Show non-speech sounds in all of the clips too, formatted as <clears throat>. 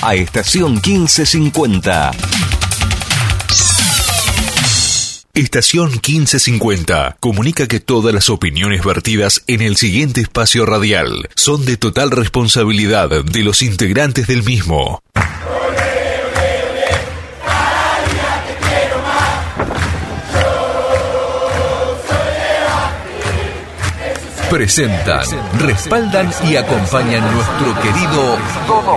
a estación 1550. Estación 1550 comunica que todas las opiniones vertidas en el siguiente espacio radial son de total responsabilidad de los integrantes del mismo. Presentan, respaldan y acompañan nuestro querido Todo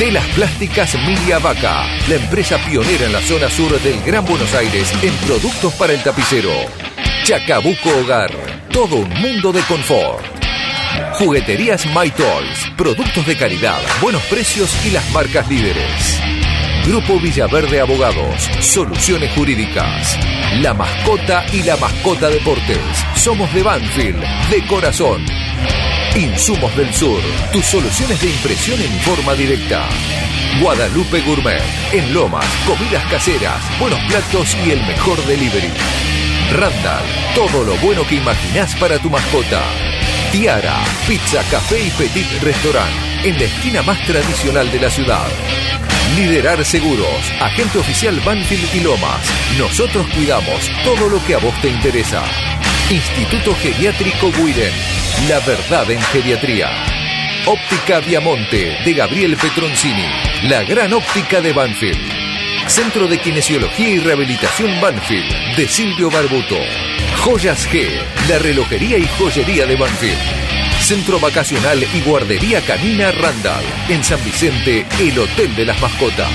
Telas Plásticas Milia Vaca, la empresa pionera en la zona sur del Gran Buenos Aires en productos para el tapicero. Chacabuco Hogar, todo un mundo de confort. Jugueterías My Toys, productos de calidad, buenos precios y las marcas líderes. Grupo Villaverde Abogados, soluciones jurídicas. La mascota y la mascota deportes. Somos de Banfield, de corazón. Insumos del Sur, tus soluciones de impresión en forma directa. Guadalupe Gourmet, en Lomas, comidas caseras, buenos platos y el mejor delivery. Randall, todo lo bueno que imaginás para tu mascota. Tiara, pizza, café y petit restaurant, en la esquina más tradicional de la ciudad. Liderar Seguros, agente oficial Banfield y Lomas. Nosotros cuidamos todo lo que a vos te interesa. Instituto Geriátrico Guiren, la verdad en geriatría. Óptica Viamonte de Gabriel Petroncini, la gran óptica de Banfield. Centro de Kinesiología y Rehabilitación Banfield de Silvio Barbuto. Joyas G, la relojería y joyería de Banfield. Centro Vacacional y Guardería Canina Randall. En San Vicente, el Hotel de las Mascotas.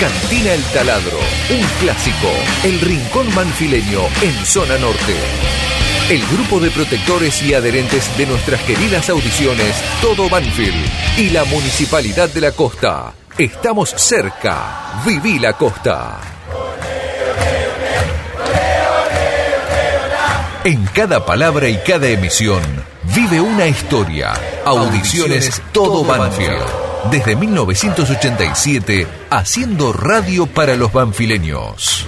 Cantina El Taladro, un clásico. El Rincón Manfileño en Zona Norte. El grupo de protectores y adherentes de nuestras queridas audiciones, Todo Banfield y la Municipalidad de la Costa. Estamos cerca. Viví la Costa. En cada palabra y cada emisión vive una historia. Audiciones Todo Banfield. Desde 1987, haciendo radio para los banfileños.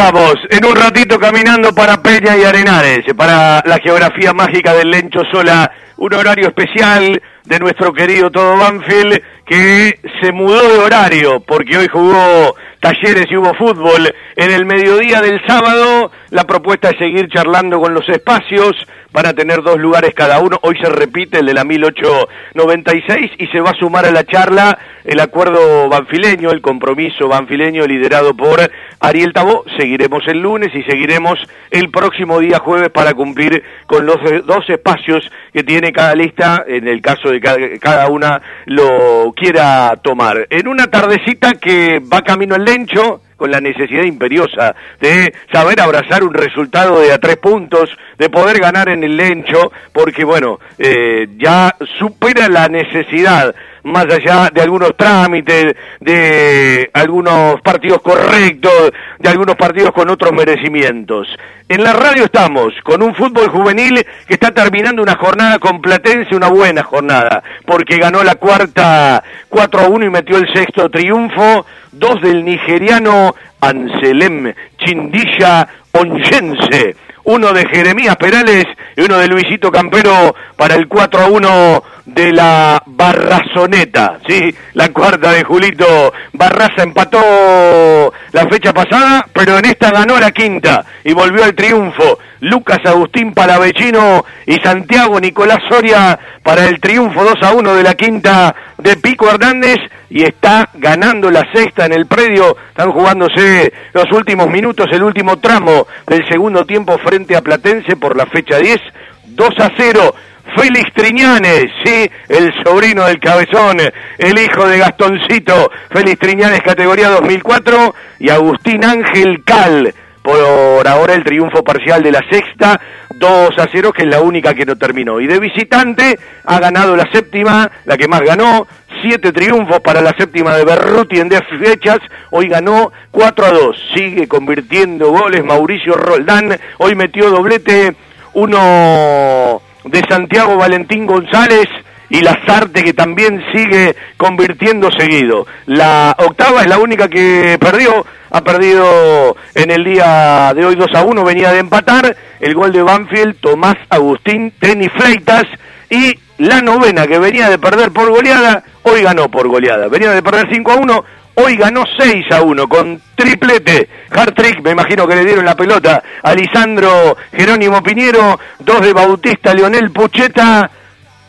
Estamos, en un ratito caminando para Peña y Arenales, para la geografía mágica del Lencho Sola, un horario especial de nuestro querido Todo Banfield que se mudó de horario porque hoy jugó talleres y hubo fútbol. En el mediodía del sábado la propuesta es seguir charlando con los espacios para tener dos lugares cada uno. Hoy se repite el de la 1896 y se va a sumar a la charla el acuerdo banfileño, el compromiso banfileño liderado por Ariel Tabó. Seguiremos el lunes y seguiremos el próximo día jueves para cumplir con los dos espacios que tiene cada lista en el caso de que cada una lo quiera tomar. En una tardecita que va camino al Lencho, con la necesidad imperiosa de saber abrazar un resultado de a tres puntos, de poder ganar en el Lencho, porque bueno, eh, ya supera la necesidad más allá de algunos trámites, de algunos partidos correctos, de algunos partidos con otros merecimientos. En la radio estamos con un fútbol juvenil que está terminando una jornada con Platense, una buena jornada, porque ganó la cuarta 4 a 1 y metió el sexto triunfo, dos del nigeriano Anselem Chindilla Onyense uno de Jeremías Perales y uno de Luisito Campero para el 4 a 1 de la Barrazoneta, ¿sí? La cuarta de Julito Barraza empató la fecha pasada, pero en esta ganó la quinta y volvió al triunfo. Lucas Agustín Palavecino y Santiago Nicolás Soria para el triunfo 2 a 1 de la quinta de Pico Hernández y está ganando la sexta en el predio. Están jugándose los últimos minutos, el último tramo del segundo tiempo frente a Platense por la fecha 10. 2 a 0 Félix Triñanes, sí, el sobrino del cabezón, el hijo de Gastoncito, Félix Triñanes, categoría 2004, y Agustín Ángel Cal, por ahora el triunfo parcial de la sexta, 2 a 0, que es la única que no terminó. Y de visitante ha ganado la séptima, la que más ganó, siete triunfos para la séptima de Berruti en 10 fechas, hoy ganó 4 a 2, sigue convirtiendo goles Mauricio Roldán, hoy metió doblete, uno de Santiago Valentín González y Lazarte que también sigue convirtiendo seguido. La octava es la única que perdió, ha perdido en el día de hoy 2 a 1, venía de empatar. El gol de Banfield, Tomás Agustín Teni Fleitas y la novena que venía de perder por goleada, hoy ganó por goleada, venía de perder 5 a 1, Hoy ganó 6 a 1 con triplete. Hard trick, me imagino que le dieron la pelota a Lisandro Jerónimo Piñero, dos de Bautista Leonel Pucheta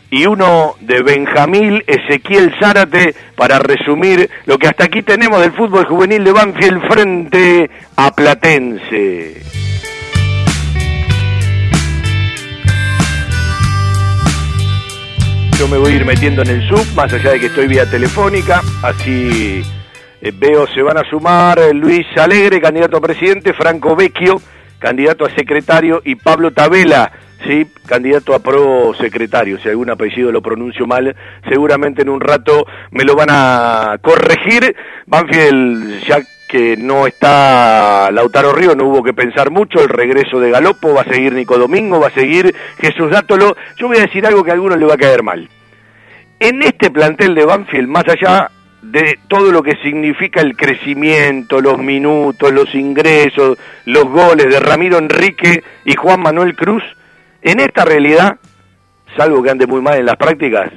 y uno de Benjamín Ezequiel Zárate para resumir lo que hasta aquí tenemos del fútbol juvenil de Banfield frente a Platense. Yo me voy a ir metiendo en el sub, más allá de que estoy vía telefónica, así eh, veo se van a sumar eh, Luis Alegre, candidato a presidente, Franco Vecchio, candidato a secretario, y Pablo Tabela, sí, candidato a pro secretario. Si algún apellido lo pronuncio mal, seguramente en un rato me lo van a corregir. Banfield, ya que no está Lautaro Río, no hubo que pensar mucho, el regreso de Galopo, va a seguir Nico Domingo, va a seguir Jesús Dátolo. Yo voy a decir algo que a algunos le va a caer mal. En este plantel de Banfield, más allá de todo lo que significa el crecimiento, los minutos, los ingresos, los goles de Ramiro Enrique y Juan Manuel Cruz, en esta realidad, salvo que ande muy mal en las prácticas,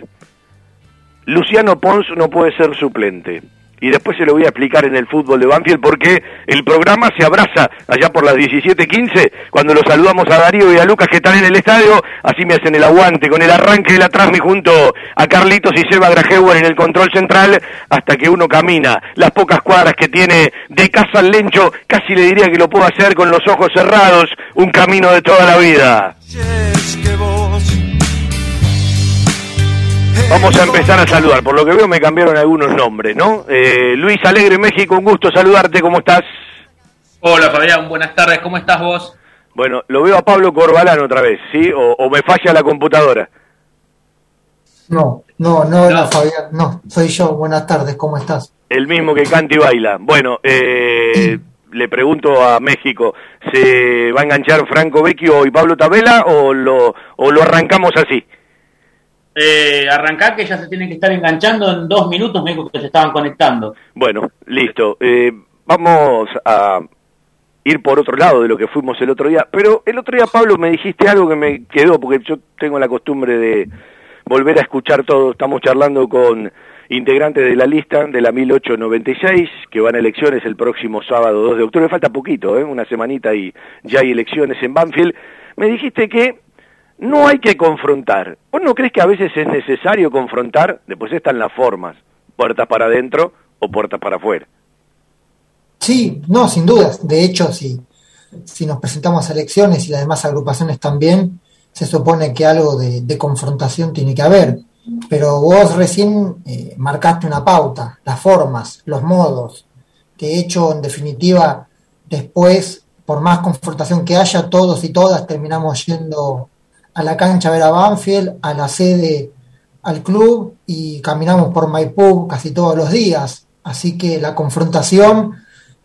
Luciano Pons no puede ser suplente y después se lo voy a explicar en el fútbol de Banfield porque el programa se abraza allá por las 17:15 cuando los saludamos a Darío y a Lucas que están en el estadio, así me hacen el aguante con el arranque de la Transmi junto a Carlitos y Seba Grajewer en el control central hasta que uno camina las pocas cuadras que tiene de casa al Lencho, casi le diría que lo puedo hacer con los ojos cerrados, un camino de toda la vida. Vamos a empezar a saludar. Por lo que veo me cambiaron algunos nombres, ¿no? Eh, Luis Alegre, México, un gusto saludarte. ¿Cómo estás? Hola Fabián, buenas tardes. ¿Cómo estás vos? Bueno, lo veo a Pablo Corbalán otra vez, ¿sí? O, me falla la computadora. No, no, no, no, Fabián, no, soy yo. Buenas tardes, ¿cómo estás? El mismo que canta y baila. Bueno, eh, le pregunto a México, ¿se va a enganchar Franco Vecchio y Pablo Tabela o lo, o lo arrancamos así? Eh, que ya se tienen que estar enganchando en dos minutos, me dijo que se estaban conectando. Bueno, listo. Eh, vamos a ir por otro lado de lo que fuimos el otro día. Pero el otro día, Pablo, me dijiste algo que me quedó, porque yo tengo la costumbre de volver a escuchar todo. Estamos charlando con integrantes de la lista de la 1896, que van a elecciones el próximo sábado 2 de octubre. Falta poquito, ¿eh? una semanita y ya hay elecciones en Banfield. Me dijiste que no hay que confrontar. ¿Vos no crees que a veces es necesario confrontar? Después están las formas, puertas para adentro o puertas para afuera. Sí, no, sin dudas. De hecho, si, si nos presentamos a elecciones y las demás agrupaciones también, se supone que algo de, confrontación tiene que haber. Pero vos recién eh, marcaste una pauta, las formas, los modos. De hecho, en definitiva, después, por más confrontación que haya, todos y todas terminamos yendo a la cancha ver a Banfield, a la sede al club y caminamos por Maipú casi todos los días, así que la confrontación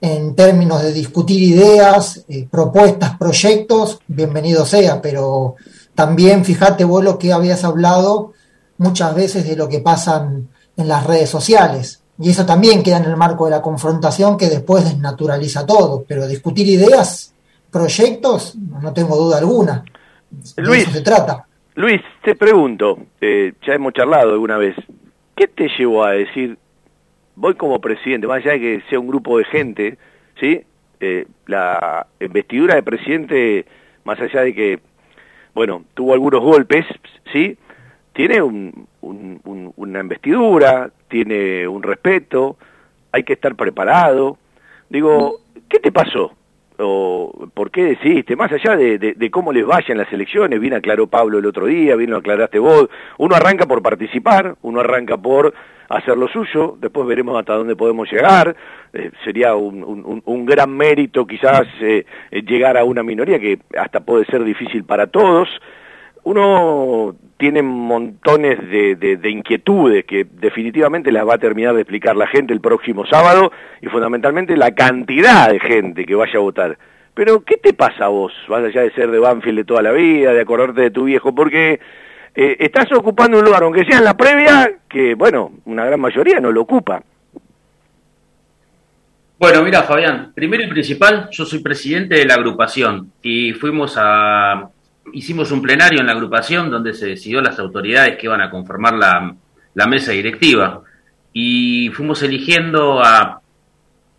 en términos de discutir ideas, eh, propuestas, proyectos, bienvenido sea, pero también fíjate vos lo que habías hablado muchas veces de lo que pasan en las redes sociales. Y eso también queda en el marco de la confrontación que después desnaturaliza todo. Pero discutir ideas, proyectos, no tengo duda alguna. Luis, eso se trata. Luis, te pregunto, eh, ya hemos charlado alguna vez, ¿qué te llevó a decir, voy como presidente, más allá de que sea un grupo de gente, ¿sí? Eh, la investidura de presidente, más allá de que, bueno, tuvo algunos golpes, ¿sí? Tiene una investidura, tiene un respeto, hay que estar preparado. Digo, ¿qué te pasó? O por qué decidiste, más allá de, cómo les vayan las elecciones, bien aclaró Pablo el otro día, bien lo aclaraste vos, uno arranca por participar, uno arranca por hacer lo suyo, después veremos hasta dónde podemos llegar, eh, sería un, gran mérito quizás eh, eh, llegar a una minoría que hasta puede ser difícil para todos, uno tiene montones de, inquietudes que definitivamente las va a terminar de explicar la gente el próximo sábado y fundamentalmente la cantidad de gente que vaya a votar. Pero, ¿qué te pasa a vos? Vas allá de ser de Banfield de toda la vida, de acordarte de tu viejo, porque eh, estás ocupando un lugar, aunque sea en la previa, que, bueno, una gran mayoría no lo ocupa. Bueno, mira, Fabián, primero y principal, yo soy presidente de la agrupación y fuimos a, hicimos un plenario en la agrupación donde se decidió las autoridades que iban a conformar la, mesa directiva y fuimos eligiendo a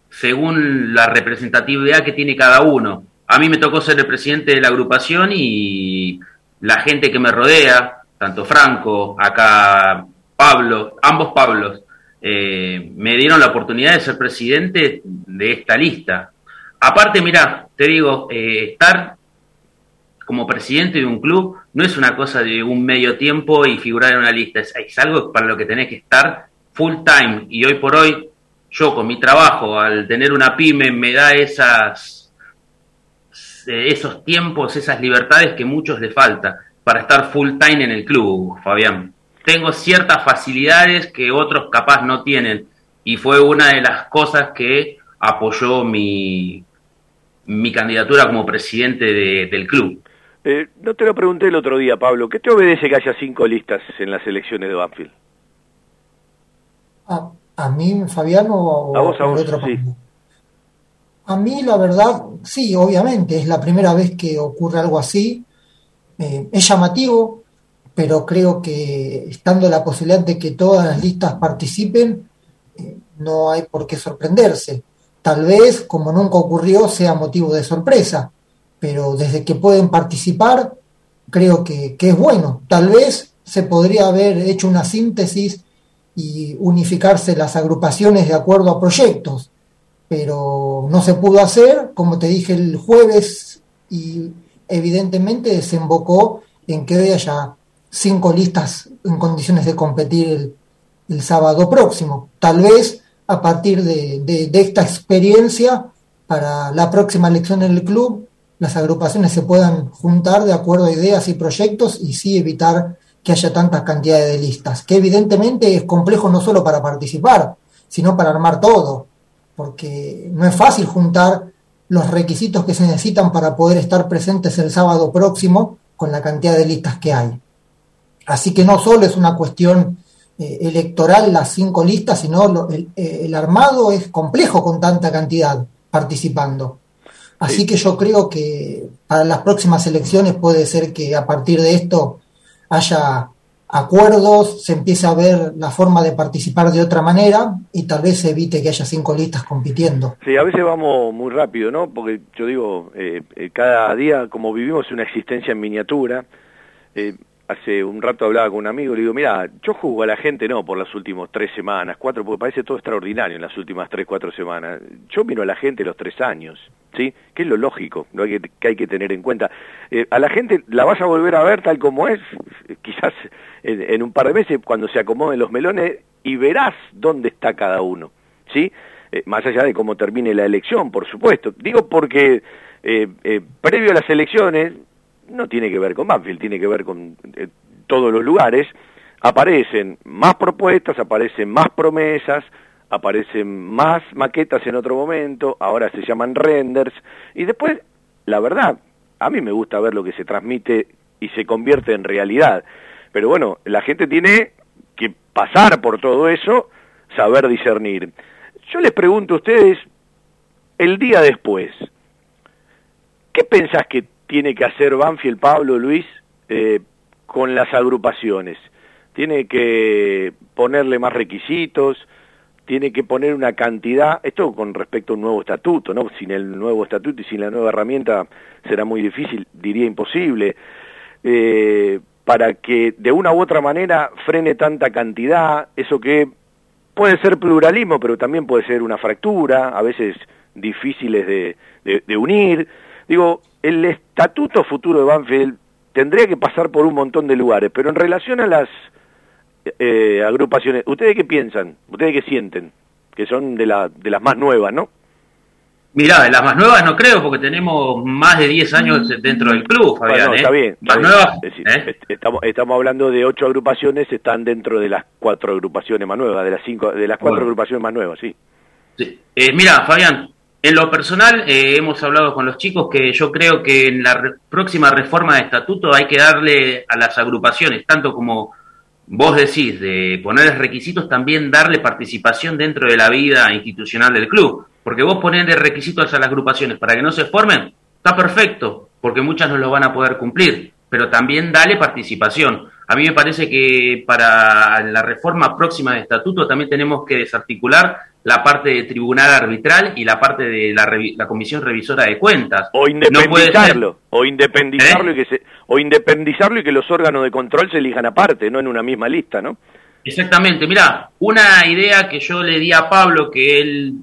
según la representatividad que tiene cada uno. A mí me tocó ser el presidente de la agrupación y la gente que me rodea, tanto Franco, acá Pablo, ambos Pablos, eh, me dieron la oportunidad de ser presidente de esta lista. Aparte, mira, te digo, eh, estar como presidente de un club no es una cosa de un medio tiempo y figurar en una lista, es, algo para lo que tenés que estar full time y hoy por hoy yo con mi trabajo al tener una pyme me da esas eh, esos tiempos, esas libertades que muchos le falta para estar full time en el club, Fabián. Tengo ciertas facilidades que otros capaz no tienen y fue una de las cosas que apoyó mi, mi candidatura como presidente del club. Eh, no te lo pregunté el otro día, Pablo. ¿Qué te obedece que haya cinco listas en las elecciones de Banfield? ¿A, mí, Fabiano, o a vos, a vos, otro A mí, la verdad, sí, obviamente, es la primera vez que ocurre algo así. Eh, es llamativo, pero creo que estando la posibilidad de que todas las listas participen, eh, no hay por qué sorprenderse. Tal vez, como nunca ocurrió, sea motivo de sorpresa pero desde que pueden participar, creo que, es bueno. Tal vez se podría haber hecho una síntesis y unificarse las agrupaciones de acuerdo a proyectos, pero no se pudo hacer, como te dije el jueves, y evidentemente desembocó en que haya cinco listas en condiciones de competir el, el sábado próximo. Tal vez a partir de, de, esta experiencia, para la próxima elección en el club, las agrupaciones se puedan juntar de acuerdo a ideas y proyectos y sí evitar que haya tantas cantidades de listas, que evidentemente es complejo no solo para participar, sino para armar todo, porque no es fácil juntar los requisitos que se necesitan para poder estar presentes el sábado próximo con la cantidad de listas que hay. Así que no solo es una cuestión eh, electoral las cinco listas, sino el armado es complejo con tanta cantidad participando. Así que yo creo que para las próximas elecciones puede ser que a partir de esto haya acuerdos, se empiece a ver la forma de participar de otra manera y tal vez se evite que haya cinco listas compitiendo. Sí, a veces vamos muy rápido, ¿no? Porque yo digo, eh, eh, cada día, como vivimos una existencia en miniatura, eh, hace un rato hablaba con un amigo, le digo, mira, yo juzgo a la gente no por las últimas tres semanas, cuatro, porque parece todo extraordinario en las últimas tres, cuatro semanas. Yo miro a la gente los tres años, ¿sí? Que es lo lógico, ¿no? que, que hay que tener en cuenta. Eh, a la gente la vas a volver a ver tal como es, quizás en, un par de meses, cuando se acomoden los melones, y verás dónde está cada uno, ¿sí? Eh, más allá de cómo termine la elección, por supuesto. Digo porque eh, previo a las elecciones, no tiene que ver con Banfield, tiene que ver con eh, todos los lugares. aparecen más propuestas, aparecen más promesas, aparecen más maquetas en otro momento, ahora se llaman renders, y después, la verdad, a mí me gusta ver lo que se transmite y se convierte en realidad. Pero bueno, la gente tiene que pasar por todo eso, saber discernir. Yo les pregunto a ustedes, el día después, ¿qué pensás que tiene que hacer Banfield, Pablo, Luis, eh, con las agrupaciones? ¿Tiene que ponerle más requisitos? ¿Tiene que poner una cantidad? Esto con respecto a un nuevo estatuto, ¿no? Sin el nuevo estatuto y sin la nueva herramienta será muy difícil, diría imposible. Eh, para que de una u otra manera frene tanta cantidad, eso que puede ser pluralismo, pero también puede ser una fractura, a veces difíciles de, de, unir. Digo, el estatuto futuro de Banfield tendría que pasar por un montón de lugares, pero en relación a las eh, agrupaciones, ¿ustedes qué piensan? ¿Ustedes qué sienten? Que son de, la, de las más nuevas, ¿no? Mirá, de las más nuevas no creo, porque tenemos más de 10 años dentro del club, Fabián. está ¿eh? bien. Más nuevas. ¿eh? estamos, estamos hablando de ocho agrupaciones, están dentro de las cuatro agrupaciones más nuevas, de las cinco, de las cuatro agrupaciones más nuevas, sí. sí. Eh, mira, Fabián, en lo personal hemos hablado con los chicos que yo creo que en la próxima reforma de estatuto hay que darle a las agrupaciones, tanto como vos decís, de ponerles requisitos, también darle participación dentro de la vida institucional del club porque vos ponerle requisitos a las agrupaciones para que no se formen, está perfecto, porque muchas no lo van a poder cumplir, pero también dale participación. A mí me parece que para la reforma próxima de estatuto también tenemos que desarticular la parte de tribunal arbitral y la parte de la, comisión revisora de cuentas. O independizarlo, o independizarlo, y que se, o independizarlo y que los órganos de control se elijan aparte, no en una misma lista, ¿no? Exactamente, mira, una idea que yo le di a Pablo, que él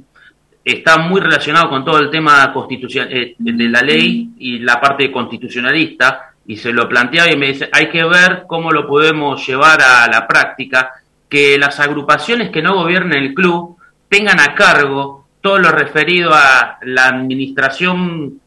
está muy relacionado con todo el tema constitucional, eh, de la ley y la parte constitucionalista, y se lo planteaba y me dice, hay que ver cómo lo podemos llevar a la práctica, que las agrupaciones que no gobiernen el club tengan a cargo todo lo referido a la administración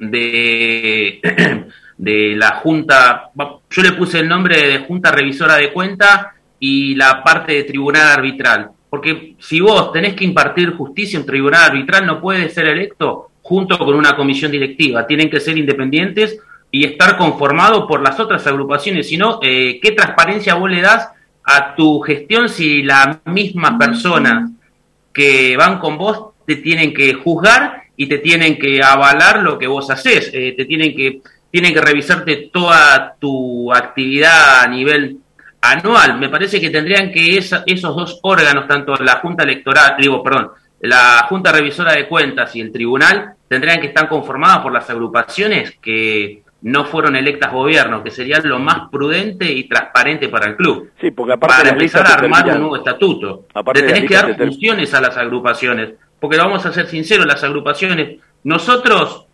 de, <clears throat> de la Junta, yo le puse el nombre de Junta Revisora de Cuenta y la parte de Tribunal Arbitral porque si vos tenés que impartir justicia en un tribunal arbitral, no puede ser electo junto con una comisión directiva. Tienen que ser independientes y estar conformados por las otras agrupaciones. Si no, eh, ¿qué transparencia vos le das a tu gestión si las mismas personas que van con vos te tienen que juzgar y te tienen que avalar lo que vos haces? Eh, te tienen que, tienen que revisarte toda tu actividad a nivel anual. Me parece que tendrían que esos dos órganos, tanto la Junta Electoral, digo, perdón, la Junta Revisora de Cuentas y el Tribunal, tendrían que estar conformadas por las agrupaciones que no fueron electas gobierno, que sería lo más prudente y transparente para el club. Sí, porque aparte para empezar a armar un nuevo estatuto. Aparte Le tenés que dar funciones a las agrupaciones, porque vamos a ser sinceros, las agrupaciones, nosotros,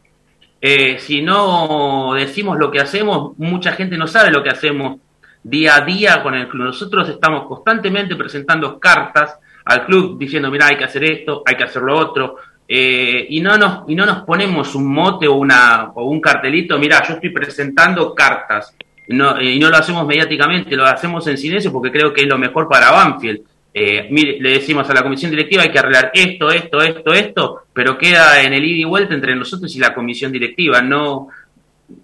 eh, si no decimos lo que hacemos, mucha gente no sabe lo que hacemos día a día con el club. Nosotros estamos constantemente presentando cartas al club diciendo, mira, hay que hacer esto, hay que hacer lo otro, eh, y, no nos, y no nos ponemos un mote o, una, o un cartelito, mira, yo estoy presentando cartas, no, y no lo hacemos mediáticamente, lo hacemos en silencio porque creo que es lo mejor para Banfield. Eh, le decimos a la comisión directiva hay que arreglar esto, esto, esto, esto, pero queda en el ida y vuelta entre nosotros y la comisión directiva. No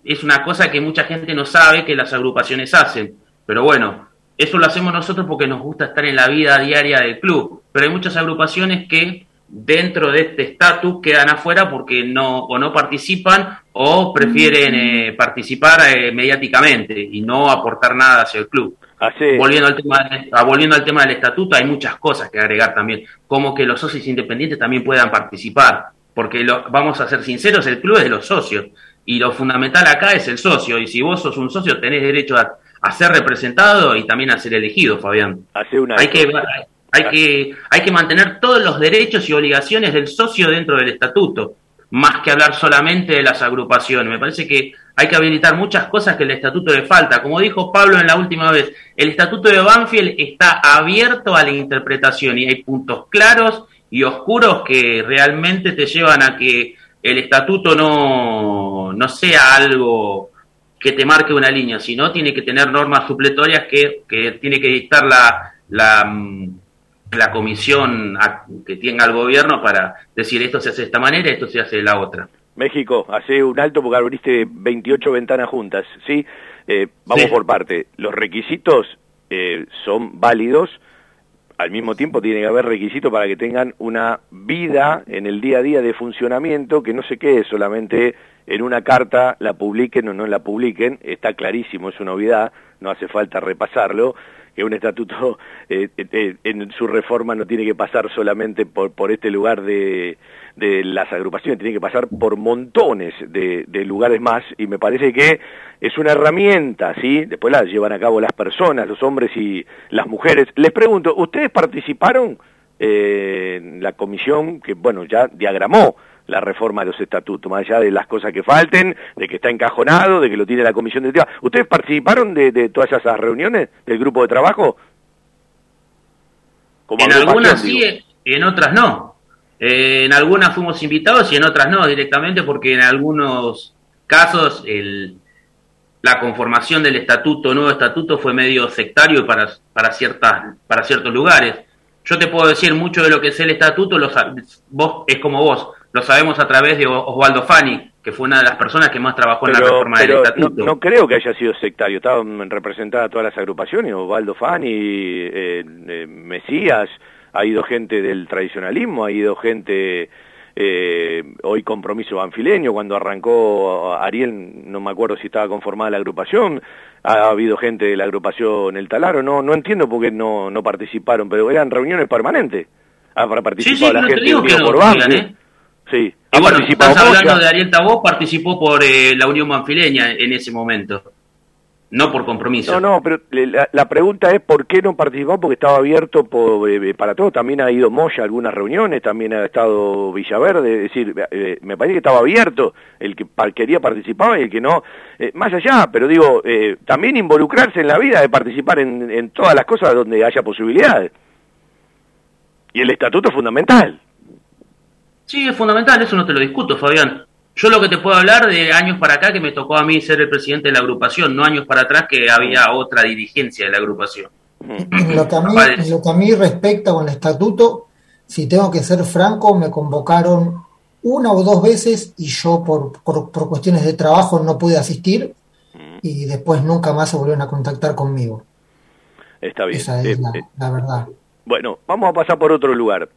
es una cosa que mucha gente no sabe que las agrupaciones hacen. Pero bueno, eso lo hacemos nosotros porque nos gusta estar en la vida diaria del club. Pero hay muchas agrupaciones que dentro de este estatus quedan afuera porque no o no participan o prefieren eh, participar eh, mediáticamente y no aportar nada hacia el club. Volviendo, al tema, ah, volviendo al tema del estatuto, hay muchas cosas que agregar también, como que los socios independientes también puedan participar, porque lo, vamos a ser sinceros, el club es de los socios y lo fundamental acá es el socio y si vos sos un socio tenés derecho a, a ser representado y también a ser elegido, Fabián. hay que hay que hay que mantener todos los derechos y obligaciones del socio dentro del estatuto, más que hablar solamente de las agrupaciones. Me parece que hay que habilitar muchas cosas que el estatuto le falta. Como dijo Pablo en la última vez, el estatuto de Banfield está abierto a la interpretación y hay puntos claros y oscuros que realmente te llevan a que el estatuto no, no sea algo que te marque una línea, sino tiene que tener normas supletorias que, que tiene que dictar la, la, mm, la comisión que tenga el gobierno para decir esto se hace de esta manera, esto se hace de la otra. México, hace un alto porque abriste 28 ventanas juntas, ¿sí? Eh, vamos por parte. Los requisitos eh, son válidos, al mismo tiempo tiene que haber requisitos para que tengan una vida en el día a día de funcionamiento que no se quede solamente en una carta, la publiquen o no la publiquen, está clarísimo, es una obviedad, no hace falta repasarlo, que un estatuto eh, eh, en su reforma no tiene que pasar solamente por, por este lugar de, de las agrupaciones, tiene que pasar por montones de, de, lugares más y me parece que es una herramienta, ¿sí? Después la llevan a cabo las personas, los hombres y las mujeres. Les pregunto, ¿ustedes participaron eh, en la comisión que, bueno, ya diagramó la reforma de los estatutos, más allá de las cosas que falten, de que está encajonado, de que lo tiene la comisión de ¿Ustedes participaron de, de todas esas reuniones del grupo de trabajo? Como en algunas sí, en otras no. Eh, en algunas fuimos invitados y en otras no directamente porque en algunos casos el, la conformación del estatuto, nuevo estatuto, fue medio sectario para, para, ciertas, para ciertos lugares. Yo te puedo decir mucho de lo que es el estatuto, los, vos es como vos, lo sabemos a través de Osvaldo Fani, que fue una de las personas que más trabajó en la reforma del estatuto. No, creo que haya sido sectario, estaban representadas todas las agrupaciones, Osvaldo Fani, eh, eh, Mesías, ha ido gente del tradicionalismo, ha ido gente eh, hoy compromiso banfileño, cuando arrancó Ariel, no me acuerdo si estaba conformada la agrupación, ha habido gente de la agrupación El Talaro, no, no entiendo por qué no, no participaron, pero eran reuniones permanentes. Ah, para participar la gente por Banfield. Sí. Y bueno, estás hablando de Ariel Tabó, participó por eh, la Unión Manfileña en ese momento, no por compromiso. No, no, pero la, pregunta es por qué no participó, porque estaba abierto por, eh, eh, para todo, también ha ido Moya a algunas reuniones, también ha estado Villaverde, es decir, me parece que estaba abierto, el que quería participar y el que no, más allá, pero digo, también involucrarse en la vida de participar en, en todas las cosas donde haya posibilidades. Y el estatuto es fundamental. Sí, es fundamental, eso no te lo discuto, Fabián. Yo lo que te puedo hablar de años para acá que me tocó a mí ser el presidente de la agrupación, no años para atrás que había otra dirigencia de la agrupación. En lo que a mí, lo que a mí respecta con el estatuto, si tengo que ser franco, me convocaron una o dos veces y yo por, por, cuestiones de trabajo no pude asistir y después nunca más se volvieron a contactar conmigo. Está bien. Esa es eh, la, eh, la, verdad. Bueno, vamos a pasar por otro lugar.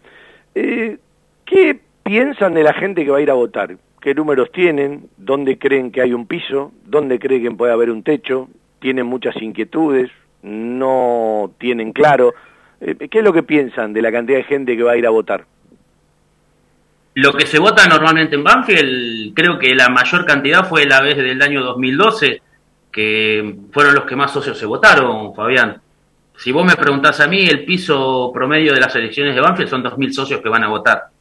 Eh, ¿Qué piensan de la gente que va a ir a votar? ¿Qué números tienen? ¿Dónde creen que hay un piso? ¿Dónde creen que puede haber un techo? ¿Tienen muchas inquietudes? ¿No tienen claro? Eh, ¿Qué es lo que piensan de la cantidad de gente que va a ir a votar? Lo que se vota normalmente en Banfield, creo que la mayor cantidad fue la vez del año 2012, que fueron los que más socios se votaron, Fabián. Si vos me preguntás a mí, el piso promedio de las elecciones de Banfield son 2.000 socios que van a votar.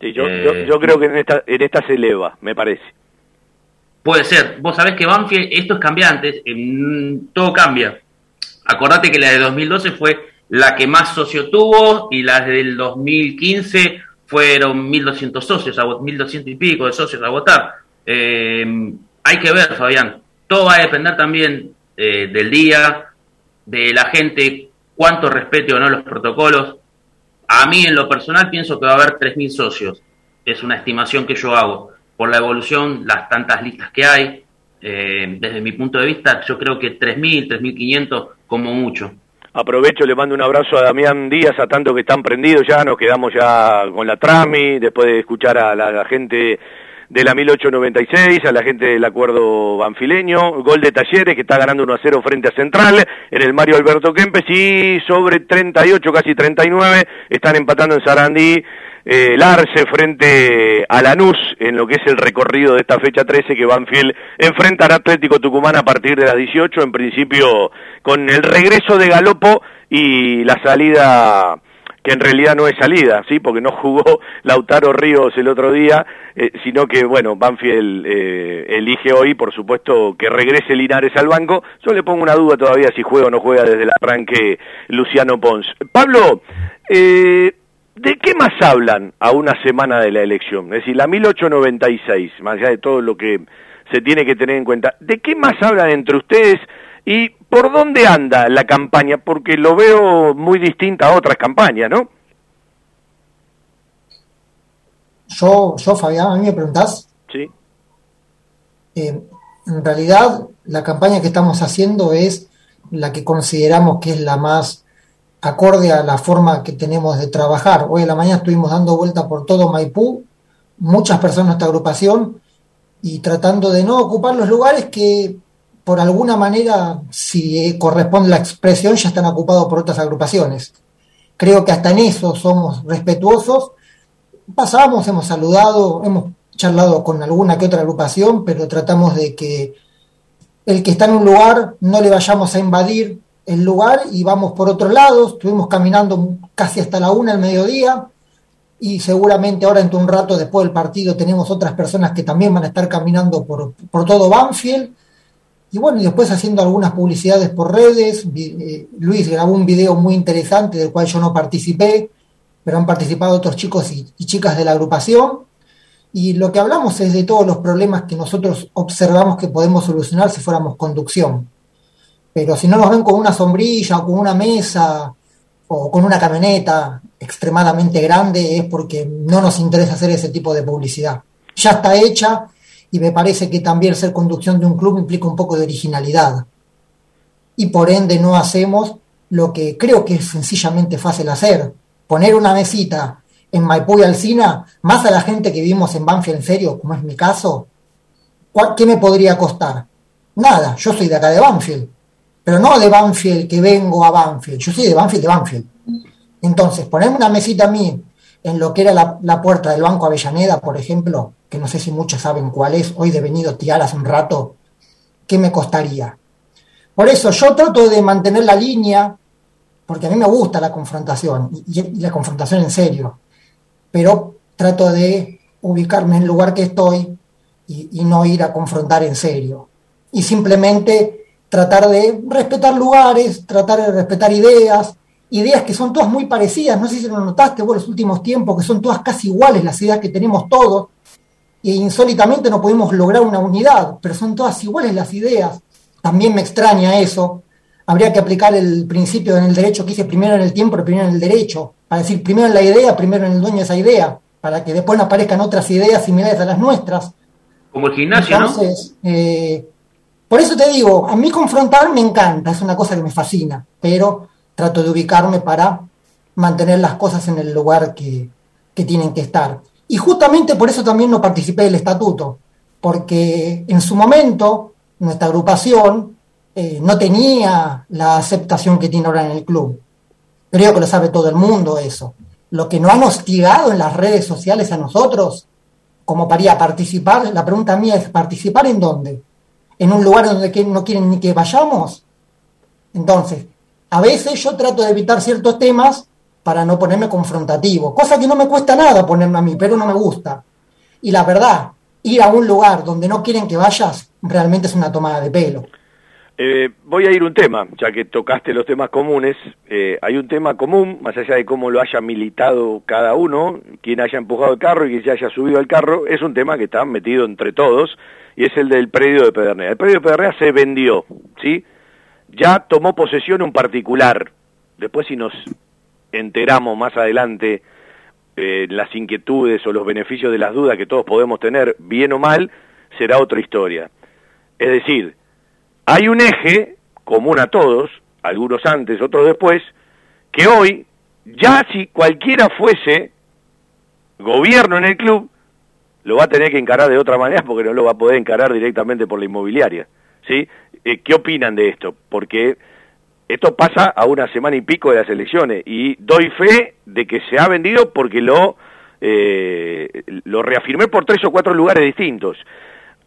Sí, yo, eh, yo, creo que en esta, en esta se eleva, me parece. Puede ser. Vos sabés que Banfield, esto es cambiante, todo cambia. Acordate que la de 2012 fue la que más socio tuvo y la del 2015 fueron 1.200 socios, 1.200 y pico de socios a votar. Eh, hay que ver, Fabián. Todo va a depender también eh, del día, de la gente, cuánto respete o no los protocolos. A mí, en lo personal, pienso que va a haber 3.000 socios. Es una estimación que yo hago. Por la evolución, las tantas listas que hay, eh, desde mi punto de vista, yo creo que 3.000, 3.500 como mucho. Aprovecho, le mando un abrazo a Damián Díaz, a tanto que están prendidos ya, nos quedamos ya con la Trami, después de escuchar a la, gente de la 1896, a la gente del acuerdo banfileño, gol de Talleres que está ganando 1 a 0 frente a Central, en el Mario Alberto Kempes y sobre 38, casi 39, están empatando en Sarandí eh, Larce frente a Lanús en lo que es el recorrido de esta fecha 13 que Banfield enfrenta al Atlético Tucumán a partir de las 18, en principio con el regreso de Galopo y la salida que en realidad no es salida, ¿sí? Porque no jugó Lautaro Ríos el otro día, eh, sino que, bueno, Banfield eh, elige hoy, por supuesto, que regrese Linares al banco. Yo le pongo una duda todavía si juega o no juega desde el arranque Luciano Pons. Pablo, eh, ¿de qué más hablan a una semana de la elección? Es decir, la 1896, más allá de todo lo que se tiene que tener en cuenta. ¿De qué más hablan entre ustedes y por dónde anda la campaña? Porque lo veo muy distinta a otras campañas, ¿no? Yo, yo Fabián, a mí me preguntás. Sí. Eh, en realidad, la campaña que estamos haciendo es la que consideramos que es la más acorde a la forma que tenemos de trabajar. Hoy en la mañana estuvimos dando vuelta por todo Maipú, muchas personas de esta agrupación, y tratando de no ocupar los lugares que por alguna manera, si corresponde la expresión, ya están ocupados por otras agrupaciones. Creo que hasta en eso somos respetuosos. Pasamos, hemos saludado, hemos charlado con alguna que otra agrupación, pero tratamos de que el que está en un lugar no le vayamos a invadir el lugar y vamos por otro lado. Estuvimos caminando casi hasta la una del mediodía y seguramente ahora en un rato después del partido tenemos otras personas que también van a estar caminando por, por todo Banfield. Y bueno, después haciendo algunas publicidades por redes. Eh, Luis grabó un video muy interesante del cual yo no participé, pero han participado otros chicos y, y chicas de la agrupación. Y lo que hablamos es de todos los problemas que nosotros observamos que podemos solucionar si fuéramos conducción. Pero si no nos ven con una sombrilla o con una mesa o con una camioneta extremadamente grande es porque no nos interesa hacer ese tipo de publicidad. Ya está hecha y me parece que también ser conducción de un club implica un poco de originalidad. Y por ende no hacemos lo que creo que es sencillamente fácil hacer. Poner una mesita en Maipú y Alcina, más a la gente que vivimos en Banfield en serio, como es mi caso, ¿qué me podría costar? Nada, yo soy de acá de Banfield, pero no de Banfield que vengo a Banfield, yo soy de Banfield de Banfield. Entonces, ponerme una mesita a mí en lo que era la, la, puerta del Banco Avellaneda, por ejemplo, que no sé si muchos saben cuál es, hoy de venido tirar hace un rato, ¿qué me costaría? Por eso yo trato de mantener la línea, porque a mí me gusta la confrontación, y, y la confrontación en serio, pero trato de ubicarme en el lugar que estoy y, y no ir a confrontar en serio. Y simplemente tratar de respetar lugares, tratar de respetar ideas, ideas que son todas muy parecidas, no sé si lo notaste vos los últimos tiempos, que son todas casi iguales las ideas que tenemos todos, e insólitamente no pudimos lograr una unidad, pero son todas iguales las ideas. También me extraña eso. Habría que aplicar el principio en el derecho que dice primero en el tiempo, primero en el derecho, para decir primero en la idea, primero en el dueño de esa idea, para que después no aparezcan otras ideas similares a las nuestras. Como el gimnasio, Entonces, ¿no? Eh, por eso te digo, a mí confrontar me encanta, es una cosa que me fascina, pero trato de ubicarme para mantener las cosas en el lugar que, que, tienen que estar. Y justamente por eso también no participé del estatuto, porque en su momento nuestra agrupación eh, no tenía la aceptación que tiene ahora en el club. Creo que lo sabe todo el mundo eso. Lo que no han hostigado en las redes sociales a nosotros, como para participar, la pregunta mía es, ¿participar en dónde? ¿En un lugar donde no quieren ni que vayamos? Entonces, a veces yo trato de evitar ciertos temas para no ponerme confrontativo, cosa que no me cuesta nada ponerme a mí, pero no me gusta. Y la verdad, ir a un lugar donde no quieren que vayas realmente es una tomada de pelo. Eh, voy a ir un tema, ya que tocaste los temas comunes. Eh, hay un tema común, más allá de cómo lo haya militado cada uno, quien haya empujado el carro y quien se haya subido al carro, es un tema que está metido entre todos y es el del predio de Pedernera. El predio de Pedernera se vendió, ¿sí? Ya tomó posesión un particular. Después si nos enteramos más adelante eh, las inquietudes o los beneficios de las dudas que todos podemos tener, bien o mal, será otra historia. Es decir, hay un eje común a todos, algunos antes, otros después, que hoy, ya si cualquiera fuese gobierno en el club, lo va a tener que encarar de otra manera porque no lo va a poder encarar directamente por la inmobiliaria. ¿sí? Eh, ¿Qué opinan de esto? Porque esto pasa a una semana y pico de las elecciones y doy fe de que se ha vendido porque lo, eh, lo reafirmé por tres o cuatro lugares distintos.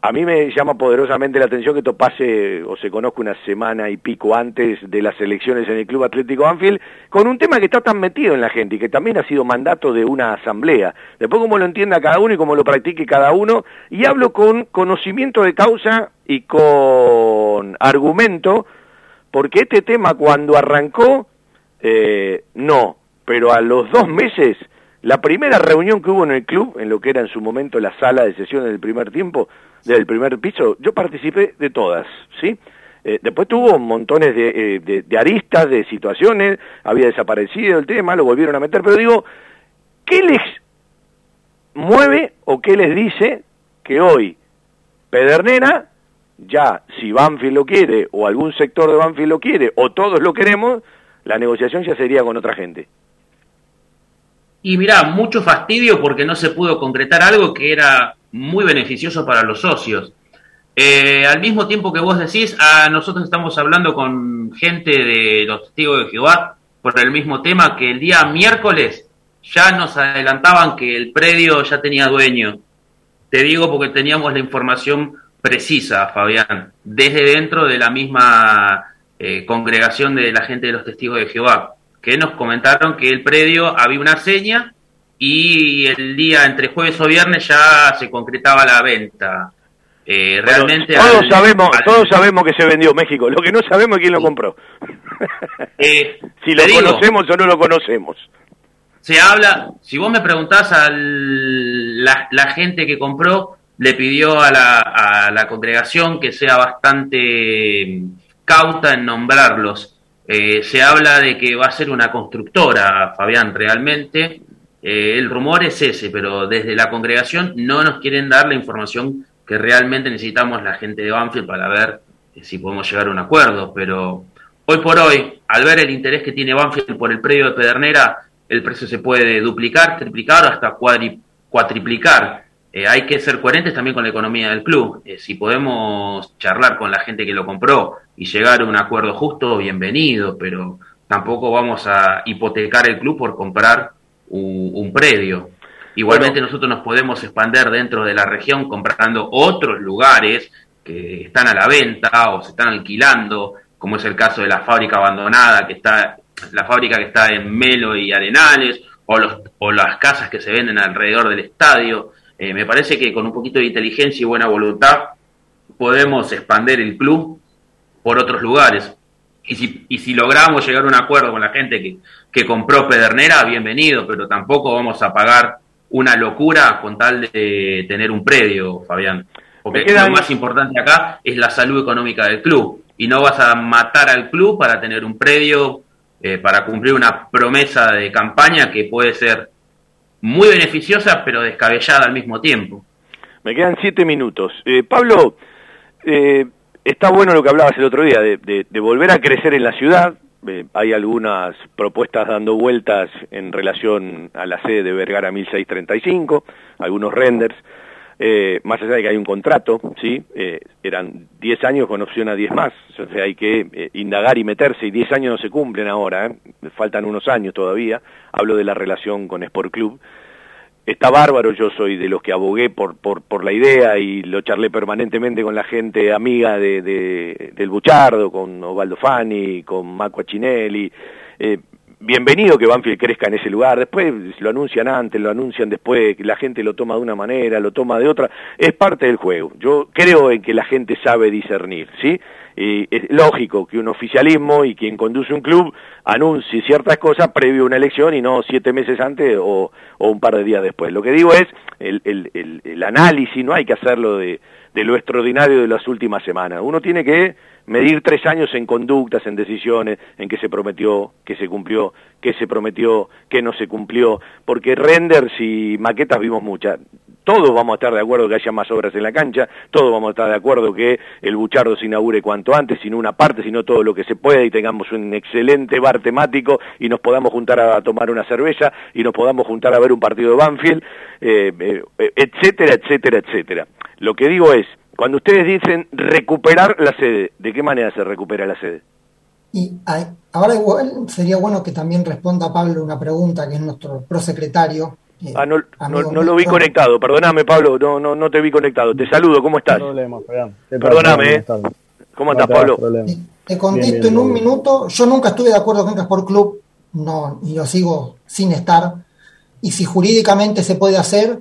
A mí me llama poderosamente la atención que esto pase o se conozca una semana y pico antes de las elecciones en el Club Atlético Anfield, con un tema que está tan metido en la gente y que también ha sido mandato de una asamblea. Después cómo lo entienda cada uno y cómo lo practique cada uno, y hablo con conocimiento de causa y con argumento, porque este tema cuando arrancó, eh, no, pero a los dos meses la primera reunión que hubo en el club, en lo que era en su momento la sala de sesiones del primer tiempo, del primer piso, yo participé de todas, ¿sí? Eh, después tuvo montones eh, de, de, aristas, de situaciones, había desaparecido el tema, lo volvieron a meter, pero digo, ¿qué les mueve o qué les dice que hoy Pedernera, ya si Banfield lo quiere, o algún sector de Banfield lo quiere, o todos lo queremos, la negociación ya sería con otra gente? Y mirá, mucho fastidio porque no se pudo concretar algo que era muy beneficioso para los socios. Eh, al mismo tiempo que vos decís, a nosotros estamos hablando con gente de los testigos de Jehová por el mismo tema que el día miércoles ya nos adelantaban que el predio ya tenía dueño. Te digo porque teníamos la información precisa, Fabián, desde dentro de la misma eh, congregación de la gente de los testigos de Jehová, que nos comentaron que el predio había una seña y el día entre jueves o viernes ya se concretaba la venta. Eh, realmente todos sabemos todos sabemos que se vendió México. Lo que no sabemos es quién lo compró. Eh, <laughs> si lo conocemos o no lo conocemos. Se habla si vos me preguntás a la, gente que compró le pidió a la, a la congregación que sea bastante cauta en nombrarlos eh, se habla de que va a ser una constructora Fabián realmente el rumor es ese pero desde la congregación no nos quieren dar la información que realmente necesitamos la gente de Banfield para ver eh, si podemos llegar a un acuerdo, pero hoy por hoy, al ver el interés que tiene Banfield por el predio de Pedernera, el precio se puede duplicar, triplicar o hasta cuatriplicar. Eh, hay que ser coherentes también con la economía del club. Eh, si podemos charlar con la gente que lo compró y llegar a un acuerdo justo, bienvenido, pero tampoco vamos a hipotecar el club por comprar un predio. Igualmente nosotros nos podemos expander dentro de la región comprando otros lugares que están a la venta o se están alquilando, como es el caso de la fábrica abandonada que está la fábrica que está en Melo y Arenales o los o las casas que se venden alrededor del estadio. Eh, me parece que con un poquito de inteligencia y buena voluntad podemos expander el club por otros lugares. Y si, y si logramos llegar a un acuerdo con la gente que, que compró Pedernera, bienvenido, pero tampoco vamos a pagar una locura con tal de tener un predio, Fabián. Porque lo más importante acá es la salud económica del club. Y no vas a matar al club para tener un predio, eh, para cumplir una promesa de campaña que puede ser muy beneficiosa, pero descabellada al mismo tiempo. Me quedan siete minutos. Eh, Pablo, eh, está bueno lo que hablabas el otro día, de, de volver a crecer en la ciudad, eh, hay algunas propuestas dando vueltas en relación a la sede de Vergara 1635, algunos renders, eh, más allá de que hay un contrato, ¿sí? Eh, eran 10 años con opción a 10 más, o sea, hay que indagar y meterse, y 10 años no se cumplen ahora, faltan unos años todavía, hablo de la relación con Sport Club, está bárbaro, yo soy de los que abogué por, por, la idea y lo charlé permanentemente con la gente amiga de, de del Buchardo, con Osvaldo Fani, con Maco Chinelli. Eh, bienvenido que Banfield crezca en ese lugar, después lo anuncian antes, lo anuncian después, la gente lo toma de una manera, lo toma de otra, es parte del juego. Yo creo en que la gente sabe discernir, ¿sí? Y es lógico que un oficialismo y quien conduce un club anuncie ciertas cosas previo a una elección y no siete meses antes o, un par de días después. Lo que digo es, el, el, el, análisis no hay que hacerlo de, de lo extraordinario de las últimas semanas. Uno tiene que medir tres años en conductas, en decisiones, en qué se prometió, qué se cumplió, qué se prometió, qué no se cumplió, porque renders y maquetas vimos muchas. Todos vamos a estar de acuerdo que haya más obras en la cancha, todos vamos a estar de acuerdo que el Buchardo se inaugure cuanto antes, sin una parte, sino todo lo que se pueda y tengamos un excelente bar temático y nos podamos juntar a tomar una cerveza y nos podamos juntar a ver un partido de Banfield, eh, eh, etcétera, etcétera, etcétera. Lo que digo es, cuando ustedes dicen recuperar la sede, ¿de qué manera se recupera la sede? Y ahora igual sería bueno que también responda Pablo una pregunta que es nuestro prosecretario. Eh, ah, no, no, lo vi conectado, perdóname Pablo, no, no, no te vi conectado. Te saludo, ¿cómo estás? No Perdóname, eh. ¿cómo estás Pablo? Te contesto en un minuto, yo nunca estuve de acuerdo con que Sport Club, no, y lo sigo sin estar, y si jurídicamente se puede hacer,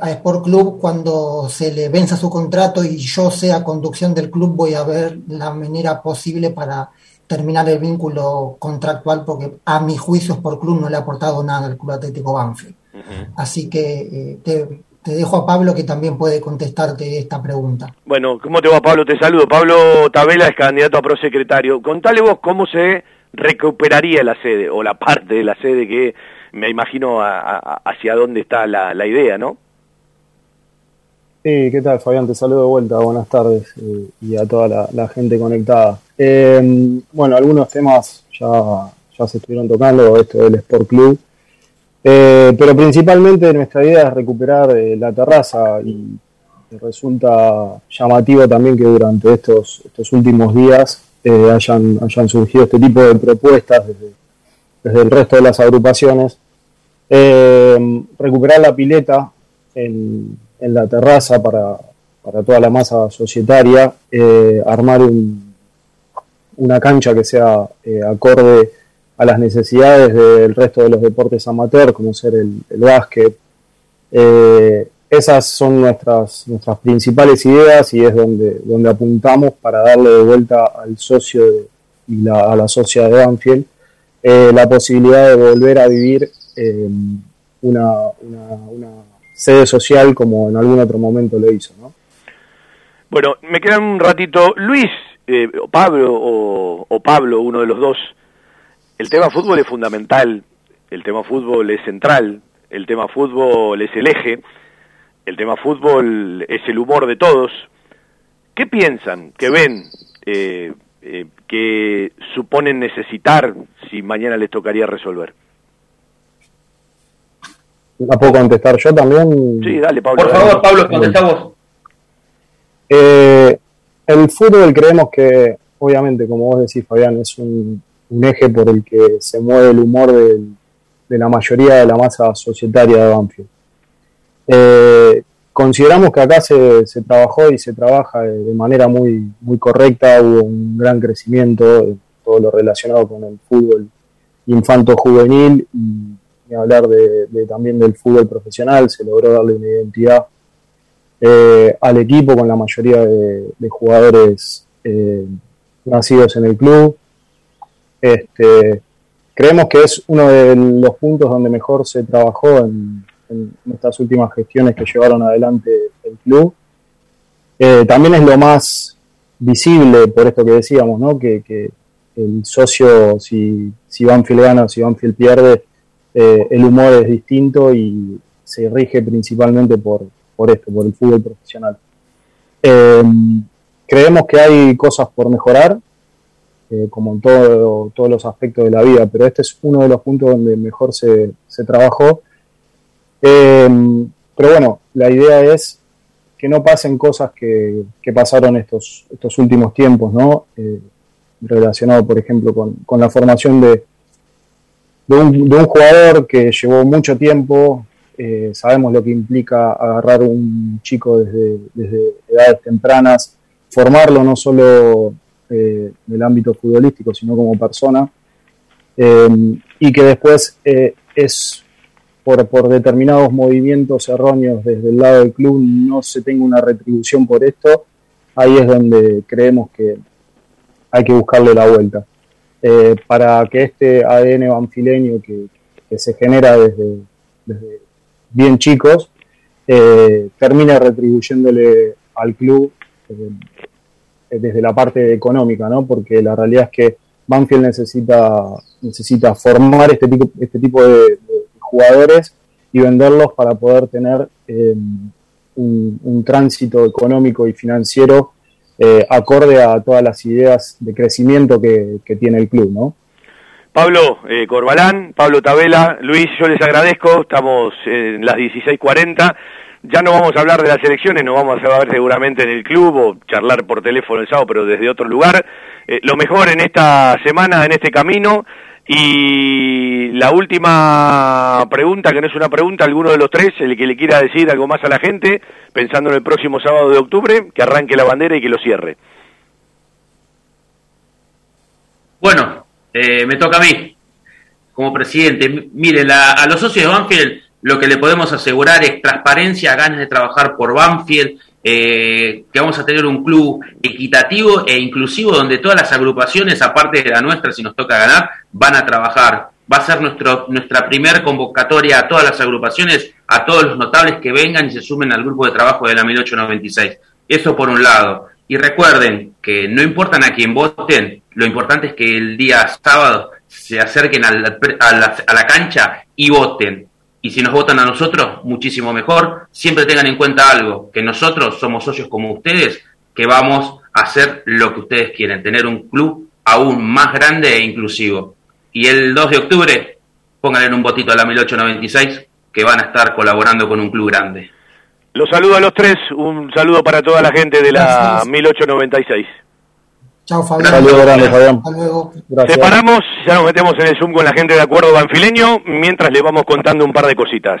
a Sport Club cuando se le venza su contrato y yo sea conducción del club voy a ver la manera posible para terminar el vínculo contractual porque a mi juicio Sport Club no le ha aportado nada al Club Atlético Banfield. Así que eh, te, te dejo a Pablo que también puede contestarte esta pregunta. Bueno, ¿cómo te va Pablo? Te saludo. Pablo Tabela es candidato a prosecretario. Contale vos cómo se recuperaría la sede o la parte de la sede que me imagino hacia dónde está la, idea, ¿no? Sí, ¿qué tal Fabián? Te saludo de vuelta, buenas tardes eh, y a toda la, gente conectada. Eh, bueno, algunos temas ya, ya se estuvieron tocando, esto del Sport Club. Eh, pero principalmente nuestra idea es recuperar eh, la terraza y resulta llamativo también que durante estos, estos últimos días eh, hayan, hayan surgido este tipo de propuestas desde, desde el resto de las agrupaciones. recuperar la pileta en, en la terraza para, para, toda la masa societaria, armar un, una cancha que sea acorde a las necesidades del resto de los deportes amateur, como ser el, básquet. Eh, esas son nuestras, nuestras principales ideas y es donde, donde apuntamos para darle de vuelta al socio y a la socia de Banfield eh, la posibilidad de volver a vivir eh, una, una, sede social como en algún otro momento lo hizo. ¿no? Bueno, me queda un ratito. Luis, Pablo o, o Pablo, uno de los dos, el tema fútbol es fundamental, el tema fútbol es central, el tema fútbol es el eje, el tema fútbol es el humor de todos. ¿Qué piensan, qué ven, eh, eh, que suponen necesitar si mañana les tocaría resolver? ¿La puedo contestar yo también? Sí, dale, Pablo. Por favor, Pablo, contesta vos. Eh, el fútbol creemos que, obviamente, como vos decís, Fabián, es un, un eje por el que se mueve el humor de, la mayoría de la masa societaria de Banfield. Eh, consideramos que acá se, trabajó y se trabaja de, manera muy, muy correcta, hubo un gran crecimiento en todo lo relacionado con el fútbol infanto-juvenil y, hablar de, también del fútbol profesional, se logró darle una identidad eh, al equipo con la mayoría de, jugadores eh, nacidos en el club. Este, creemos que es uno de los puntos donde mejor se trabajó en, estas últimas gestiones que llevaron adelante el club. Eh, también es lo más visible, por esto que decíamos, ¿no? que, el socio, si, si Banfield gana o si Banfield pierde, eh, el humor es distinto y se rige principalmente por, por esto, por el fútbol profesional. Eh, creemos que hay cosas por mejorar, eh, como en todo, todos los aspectos de la vida, pero este es uno de los puntos donde mejor se, se trabajó. Pero bueno, la idea es que no pasen cosas que, que pasaron estos, estos últimos tiempos, ¿no? Relacionado, por ejemplo, con, con la formación de, de, un, de, un, jugador que llevó mucho tiempo. Eh, sabemos lo que implica agarrar un chico desde, desde edades tempranas, formarlo no solo eh, del ámbito futbolístico, sino como persona, eh, y que después es por, por, determinados movimientos erróneos desde el lado del club no se tenga una retribución por esto, ahí es donde creemos que hay que buscarle la vuelta. Para que este ADN banfileño que, se genera desde, bien chicos termine retribuyéndole al club desde la parte económica, ¿no? Porque la realidad es que Banfield necesita, necesita formar este tipo, este tipo de, jugadores y venderlos para poder tener eh, un, tránsito económico y financiero eh, acorde a todas las ideas de crecimiento que, tiene el club, ¿no? Pablo eh, Corbalán, Pablo Tabela, Luis, yo les agradezco, estamos en las 16.40 ya no vamos a hablar de las elecciones, nos vamos a ver seguramente en el club o charlar por teléfono el sábado, pero desde otro lugar. Eh, lo mejor en esta semana, en este camino. Y la última pregunta, que no es una pregunta, alguno de los tres, el que le quiera decir algo más a la gente, pensando en el próximo sábado de octubre, que arranque la bandera y que lo cierre. Bueno, eh, me toca a mí, como presidente. Mire, a los socios de Banfield lo que le podemos asegurar es transparencia, ganas de trabajar por Banfield, eh, que vamos a tener un club equitativo e inclusivo donde todas las agrupaciones, aparte de la nuestra, si nos toca ganar, van a trabajar va a ser nuestro, nuestra primer convocatoria a todas las agrupaciones, a todos los notables que vengan y se sumen al grupo de trabajo de la 1896. Eso por un lado. Y recuerden que no importan a quién voten, lo importante es que el día sábado se acerquen a la, a la cancha y voten. Y si nos votan a nosotros, muchísimo mejor. Siempre tengan en cuenta algo, que nosotros somos socios como ustedes, que vamos a hacer lo que ustedes quieren, tener un club aún más grande e inclusivo. Y el 2 de octubre, pónganle un botito a la 1896, que van a estar colaborando con un club grande. Los saludo a los tres, un saludo para toda la gente de la 1896. Chao, Fabián. Saludos grandes, Fabián. Hasta luego. Gracias. Separamos, ya nos metemos en el Zoom con la gente de Acuerdo Banfileño, mientras le vamos contando un par de cositas.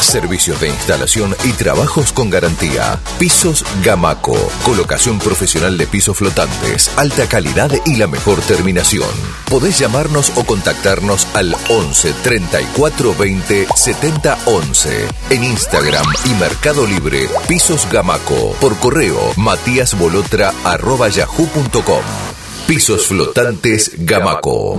Servicios de instalación y trabajos con garantía. Pisos Gamaco. Colocación profesional de pisos flotantes. Alta calidad y la mejor terminación. Podés llamarnos o contactarnos al 11 34 20 70 11. En Instagram y Mercado Libre. Pisos Gamaco. Por correo matíasbolotra arroba yahoo.com. Pisos flotantes Gamaco.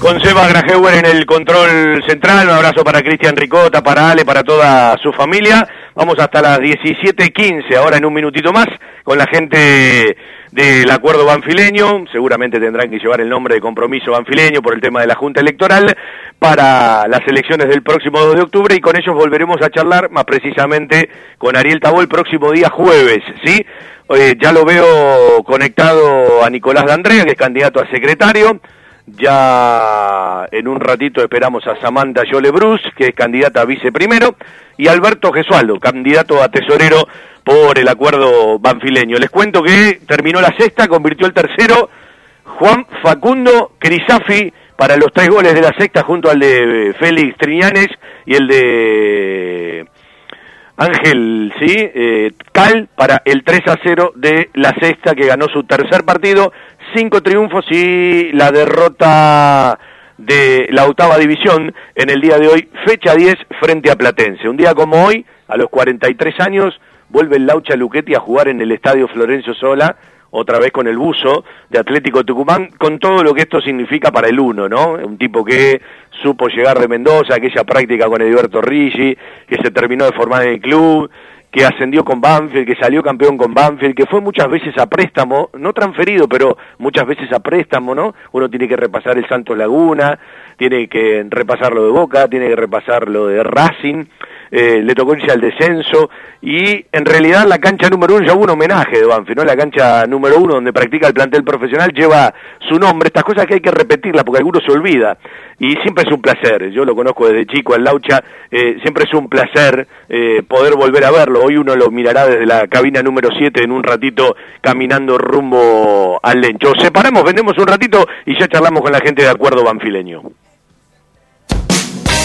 Con Seba Grajeuer en el control central, un abrazo para Cristian Ricota, para Ale, para toda su familia. Vamos hasta las 17.15, ahora en un minutito más, con la gente del acuerdo banfileño. Seguramente tendrán que llevar el nombre de compromiso banfileño por el tema de la Junta Electoral para las elecciones del próximo 2 de octubre y con ellos volveremos a charlar más precisamente con Ariel Tabó el próximo día jueves, ¿sí? Eh, ya lo veo conectado a Nicolás D'Andrea, que es candidato a secretario. Ya en un ratito esperamos a Samantha Yole Bruce, que es candidata a viceprimero, y Alberto Gesualdo, candidato a tesorero por el acuerdo banfileño. Les cuento que terminó la sexta, convirtió el tercero Juan Facundo Crisafi para los tres goles de la sexta junto al de Félix Triñanes y el de Ángel, sí, eh, Cal para el 3 a 0 de la sexta que ganó su tercer partido, cinco triunfos y la derrota de la octava división en el día de hoy, fecha 10 frente a Platense. Un día como hoy, a los 43 años, vuelve el Laucha Luchetti a jugar en el Estadio Florencio Sola, otra vez con el buzo de Atlético Tucumán, con todo lo que esto significa para el uno, ¿no? Un tipo que supo llegar de Mendoza, aquella práctica con Edberto Rigi, que se terminó de formar en el club, que ascendió con Banfield, que salió campeón con Banfield, que fue muchas veces a préstamo, no transferido, pero muchas veces a préstamo, ¿no? Uno tiene que repasar el Santos Laguna, tiene que repasar lo de Boca, tiene que repasar lo de Racing, eh, le tocó irse al descenso y en realidad la cancha número uno ya un homenaje de Banfield, ¿no? La cancha número uno donde practica el plantel profesional lleva su nombre, estas cosas que hay que repetirlas porque algunos se olvida y siempre es un placer, yo lo conozco desde chico al Laucha, eh, siempre es un placer eh, poder volver a verlo, hoy uno lo mirará desde la cabina número 7 en un ratito caminando rumbo al Lencho. Separamos, vendemos un ratito y ya charlamos con la gente de Acuerdo Banfileño.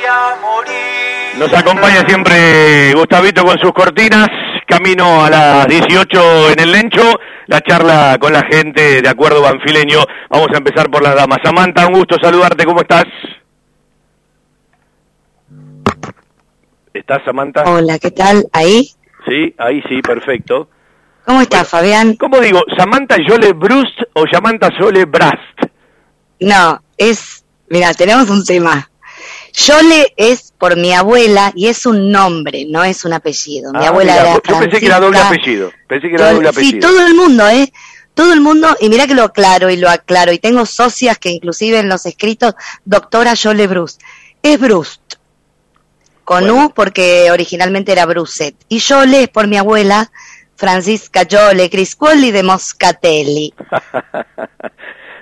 voy a morir. Nos acompaña siempre Gustavito con sus cortinas, camino a las 18 en el Lencho, la charla con la gente de acuerdo banfileño. Vamos a empezar por las damas. Samantha, un gusto saludarte, ¿cómo estás? ¿Estás, Samantha? Hola, ¿qué tal? ¿Ahí? Sí, ahí sí, perfecto. ¿Cómo estás, Fabián? ¿Cómo digo? ¿Samantha Yole Brust o Samantha Yole Brast? No, es... Mira, tenemos un tema. Yole es por mi abuela y es un nombre, no es un apellido. Mi Ah, abuela mira, era Yo pensé que era doble apellido. Pensé que era doble apellido. Sí, todo el mundo, ¿eh? Todo el mundo, y mira que lo aclaro y lo aclaro, y tengo socias que inclusive en los escritos, doctora Yole Brust. Es Brust, con Bueno. U porque originalmente era Bruset. Y Yole es por mi abuela, Francisca Yole Criscuoli de Moscatelli. <laughs>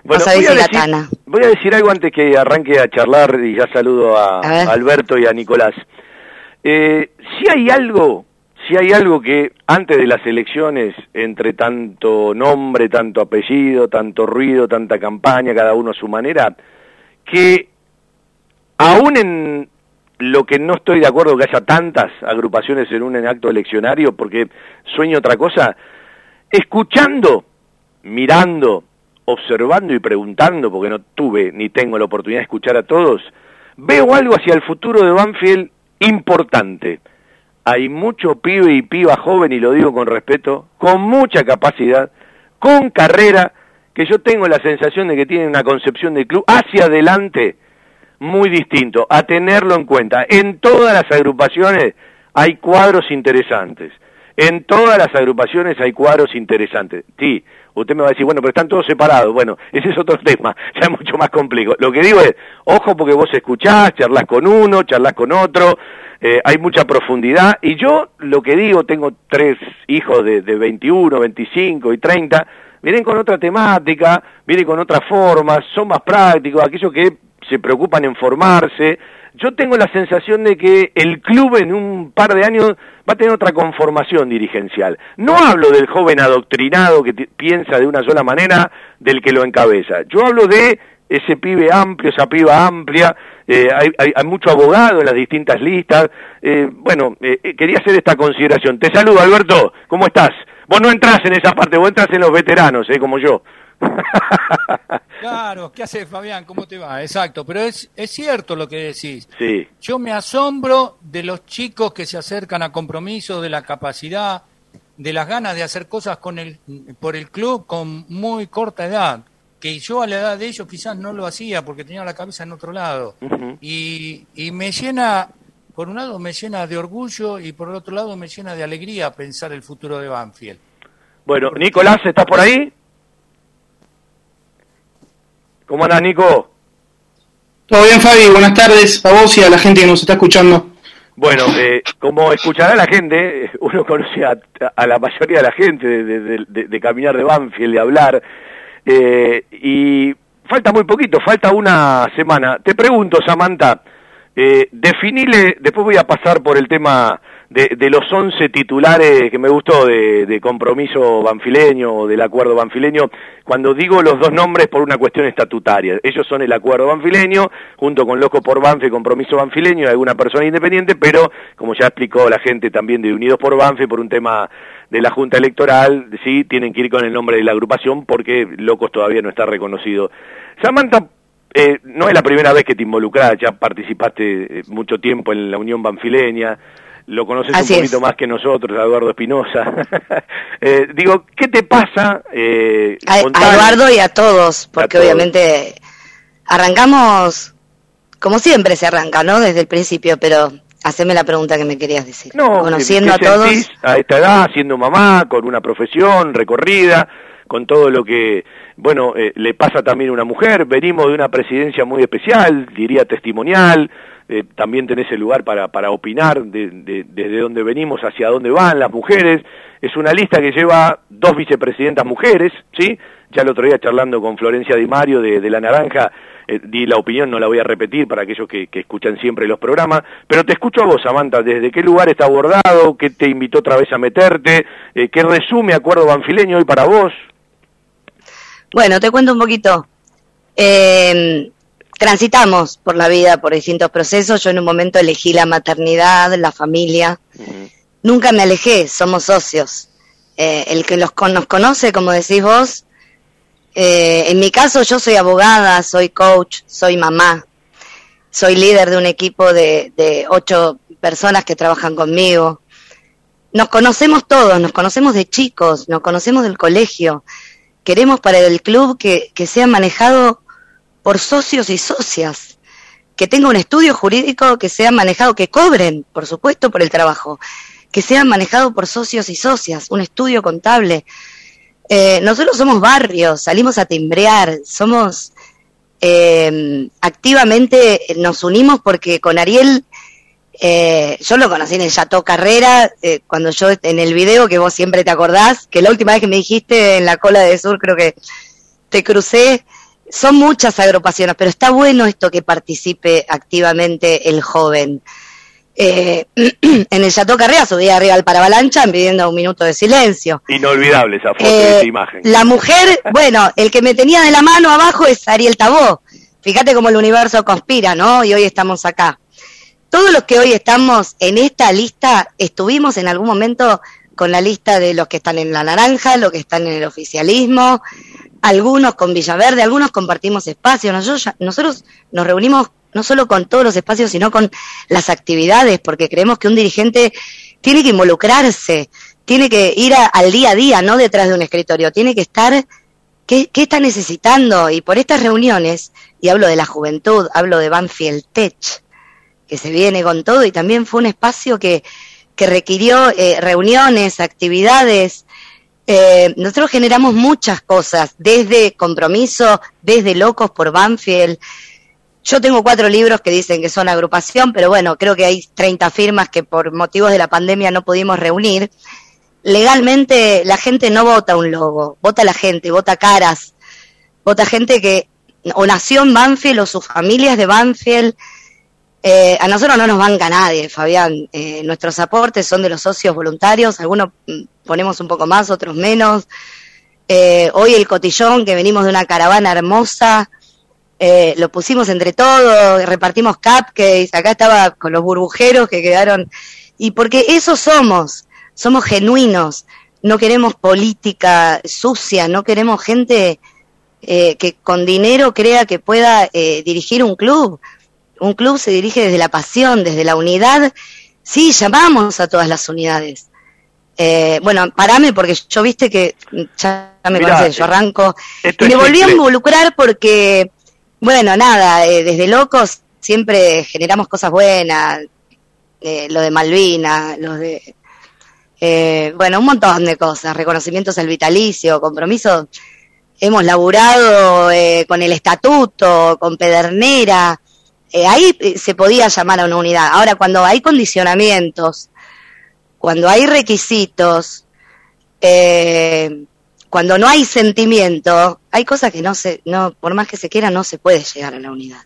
bueno, voy a, decir la decir, Tana. voy a decir algo antes que arranque a charlar y ya saludo a Alberto y a Nicolás. Eh, si hay algo, si hay algo que antes de las elecciones, entre tanto nombre, tanto apellido, tanto ruido, tanta campaña, cada uno a su manera, que aún en lo que no estoy de acuerdo que haya tantas agrupaciones en un acto eleccionario, porque sueño otra cosa, escuchando, mirando, observando y preguntando, porque no tuve ni tengo la oportunidad de escuchar a todos, veo algo hacia el futuro de Banfield importante. Hay mucho pibe y piba joven, y lo digo con respeto, con mucha capacidad, con carrera, que yo tengo la sensación de que tienen una concepción de club hacia adelante muy distinto, a tenerlo en cuenta. En todas las agrupaciones hay cuadros interesantes. En todas las agrupaciones hay cuadros interesantes. Sí, usted me va a decir, bueno, pero están todos separados. Bueno, ese es otro <laughs> tema, ya es mucho más complejo. Lo que digo es, ojo porque vos escuchás, charlas con uno, charlas con otro, eh, hay mucha profundidad. Y yo lo que digo, tengo tres hijos de, de 21, 25 y 30, vienen con otra temática, vienen con otra forma, son más prácticos, aquellos que se preocupan en formarse. Yo tengo la sensación de que el club en un par de años va a tener otra conformación dirigencial. No hablo del joven adoctrinado que piensa de una sola manera del que lo encabeza. Yo hablo de ese pibe amplio, esa piba amplia, eh, hay, hay- hay mucho abogado en las distintas listas. Eh, bueno, eh, eh, quería hacer esta consideración. Te saludo, Alberto, ¿cómo estás? Vos no entras en esa parte, vos entras en los veteranos, eh, como yo. <laughs> Claro, ¿qué haces, Fabián? ¿Cómo te va? Exacto, pero es, es cierto lo que decís. sí. Yo me asombro de los chicos que se acercan a compromiso, de la capacidad, de las ganas de hacer cosas con el, por el club con muy corta edad. Que yo a la edad de ellos quizás no lo hacía porque tenía la cabeza en otro lado. Y, y me llena, por un lado me llena de orgullo y por el otro lado me llena de alegría pensar el futuro de Banfield. Bueno, Nicolás, ¿estás por ahí? ¿Cómo andás, Nico? Todo bien, Fabi. Buenas tardes a vos y a la gente que nos está escuchando. Bueno, eh, como escuchará la gente, <laughs> uno conoce a, a la mayoría de la gente de, de- de- de caminar de Banfield, de hablar, eh, y falta muy poquito, falta una semana. Te pregunto, Samantha, eh, definile, después voy a pasar por el tema de, de los 11 titulares que me gustó de, de compromiso banfileño o del acuerdo banfileño, cuando digo los dos nombres por una cuestión estatutaria. Ellos son el acuerdo banfileño, junto con Loco por Banfi, compromiso banfileño y alguna persona independiente, pero como ya explicó la gente también de Unidos por Banfi, por un tema de la Junta Electoral, sí, tienen que ir con el nombre de la agrupación porque Locos todavía no está reconocido. Samantha, eh, no es la primera vez que te involucras, ya participaste eh, mucho tiempo en la Unión Banfileña, lo conoces un poquito más que nosotros, Eduardo Espinosa. <laughs> eh, digo, ¿qué te pasa? Eh, a, Eduardo y a todos, porque obviamente arrancamos como siempre se arranca, ¿no? Desde el principio, pero haceme la pregunta que me querías decir. No, Conociendo a todos. A esta edad, siendo mamá, con una profesión recorrida, con todo lo que, bueno, eh, le pasa también a una mujer. Venimos de una presidencia muy especial, diría testimonial. Eh, también tenés el lugar para, para opinar de, desde dónde venimos, hacia dónde van las mujeres. Es una lista que lleva dos vicepresidentas mujeres, ¿sí? Ya el otro día charlando con Florencia Di Mario de, La Naranja, eh, di la opinión, no la voy a repetir para aquellos que, que, escuchan siempre los programas, pero te escucho a vos, Samantha, ¿desde qué lugar está abordado? ¿Qué te invitó otra vez a meterte? Eh, ¿Qué resume Acuerdo Banfileño hoy para vos? Bueno, te cuento un poquito. Eh, transitamos por la vida, por distintos procesos. Yo en un momento elegí la maternidad, la familia. Nunca me alejé, somos socios. Eh, el que los, nos conoce, como decís vos, eh, en mi caso yo soy abogada, soy coach, soy mamá, soy líder de un equipo de, de ocho personas que trabajan conmigo. Nos conocemos todos, nos conocemos de chicos, nos conocemos del colegio. Queremos para el club que, que sea manejado por socios y socias, que tenga un estudio jurídico que sea manejado, que cobren, por supuesto, por el trabajo, que sea manejado por socios y socias, un estudio contable. Eh, nosotros somos barrios, salimos a timbrear, somos eh, activamente, nos unimos porque con Ariel, eh, yo lo conocí en el Chateau Carrera, eh, cuando yo en el video que vos siempre te acordás, que la última vez que me dijiste en la cola de sur creo que te crucé, son muchas agrupaciones, pero está bueno esto que participe activamente el joven. Eh, <clears throat> en el Chateau Carrera subía arriba al Paravalancha pidiendo un minuto de silencio. Inolvidable esa foto eh, esa imagen. La mujer, <laughs> bueno, el que me tenía de la mano abajo es Ariel Tabó. Fíjate cómo el universo conspira, ¿no? Y hoy estamos acá. Todos los que hoy estamos en esta lista estuvimos en algún momento con la lista de los que están en la naranja, los que están en el oficialismo, algunos con Villaverde, algunos compartimos espacios. Nosotros, nosotros nos reunimos no solo con todos los espacios, sino con las actividades, porque creemos que un dirigente tiene que involucrarse, tiene que ir al día a día, no detrás de un escritorio, tiene que estar, ¿qué, ¿qué, está necesitando? Y por estas reuniones, y hablo de la juventud, hablo de Banfield Tech, que se viene con todo, y también fue un espacio que, que requirió eh, reuniones, actividades, eh, nosotros generamos muchas cosas, desde compromiso, desde locos por Banfield. Yo tengo cuatro libros que dicen que son agrupación, pero bueno, creo que hay 30 firmas que por motivos de la pandemia no pudimos reunir. Legalmente la gente no vota un logo, vota la gente, vota caras, vota gente que o nació en Banfield o sus familias de Banfield. Eh, a nosotros no nos banca nadie, Fabián. Eh, nuestros aportes son de los socios voluntarios, algunos mm, ponemos un poco más, otros menos. Eh, hoy el cotillón, que venimos de una caravana hermosa, eh, lo pusimos entre todos, repartimos cupcakes, acá estaba con los burbujeros que quedaron, y porque eso somos, somos genuinos, no queremos política sucia, no queremos gente que con dinero crea que pueda dirigir un club. Un club se dirige desde la pasión, desde la unidad. Sí, llamamos a todas las unidades, eh, bueno, parame porque yo viste que ya me Mirá, yo arranco. Y me volví a involucrar porque, bueno, nada, eh, desde locos siempre generamos cosas buenas, eh, lo de Malvina, los de, eh, bueno, un montón de cosas, reconocimientos al vitalicio, compromiso. Hemos laburado eh, con el estatuto, con Pedernera, eh, ahí se podía llamar a una unidad. Ahora, cuando hay condicionamientos, cuando hay requisitos, eh, cuando no hay sentimiento, hay cosas que no se, no, por más que se quiera, no se puede llegar a la unidad.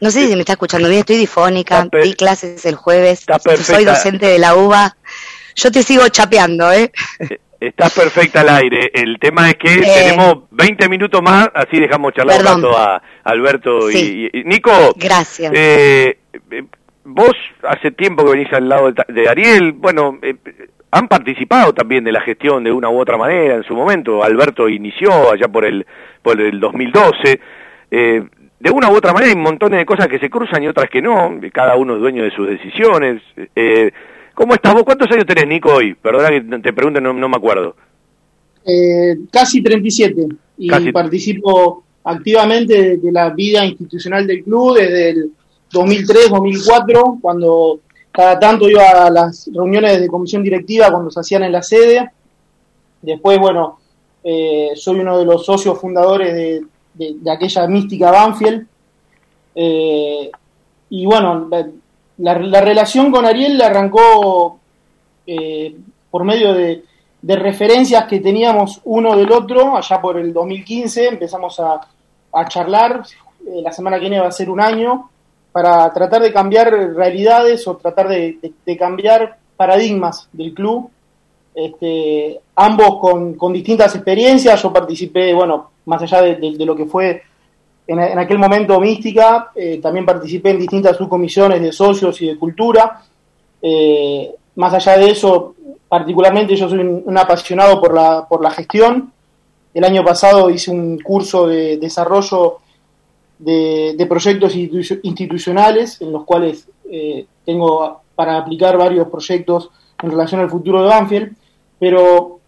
No sé si me está escuchando bien, estoy difónica, di clases el jueves, soy docente de la UBA. Yo te sigo chapeando, ¿eh? Estás perfecta al aire. El tema es que Eh. tenemos 20 minutos más, así dejamos charlar un rato a Alberto y- Sí. y, y- Nico. Gracias. eh, eh, vos hace tiempo que venís al lado de, Ariel, bueno, eh, han participado también de la gestión de una u otra manera en su momento. Alberto inició allá por el, por el 2012. Eh, de una u otra manera hay montón de cosas que se cruzan y otras que no. Cada uno es dueño de sus decisiones. Eh, ¿Cómo estás vos? ¿Cuántos años tenés, Nico, hoy? Perdona que te pregunte, no, no me acuerdo. Eh, casi 37 y Casi. participo activamente de, la vida institucional del club desde el 2003-2004, cuando cada tanto iba a las reuniones de comisión directiva cuando se hacían en la sede. Después, bueno, eh, soy uno de los socios fundadores de, de- de aquella mística Banfield. Eh, y bueno, la, la- la relación con Ariel arrancó eh, por medio de, referencias que teníamos uno del otro, allá por el 2015 empezamos a, charlar, eh, la semana que viene va a ser un año, para tratar de cambiar realidades o tratar de, cambiar paradigmas del club, este, ambos con, con distintas experiencias, yo participé, bueno, más allá de lo que fue en, aquel momento mística, eh, también participé en distintas subcomisiones de socios y de cultura, eh, más allá de eso, particularmente yo soy un, apasionado por la, por la gestión. El año pasado hice un curso de desarrollo de, proyectos institu- institucionales en los cuales eh, tengo para aplicar varios proyectos en relación al futuro de Banfield, pero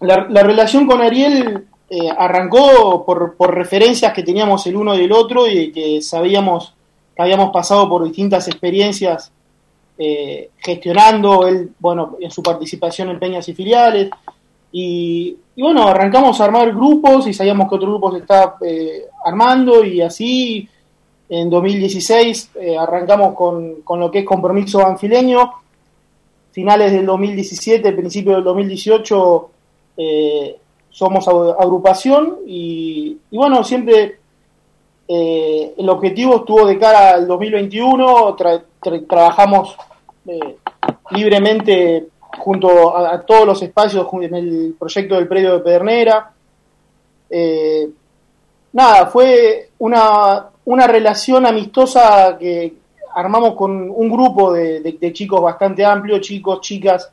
la, la relación con Ariel eh, arrancó por, por referencias que teníamos el uno del otro y que sabíamos que habíamos pasado por distintas experiencias eh, gestionando, él, bueno, en su participación en peñas y filiales. Y, y bueno, arrancamos a armar grupos y sabíamos que otro grupo se estaba eh, armando y así en 2016 eh, arrancamos con, con lo que es compromiso banfileño. Finales del 2017, principio del 2018 eh, somos ag- agrupación y, y bueno, siempre eh, el objetivo estuvo de cara al 2021, tra- tra- trabajamos eh, libremente junto a, todos los espacios en el proyecto del predio de Pedernera. Eh, nada, fue una, una relación amistosa que armamos con un grupo de chicos bastante amplio, chicos, chicas,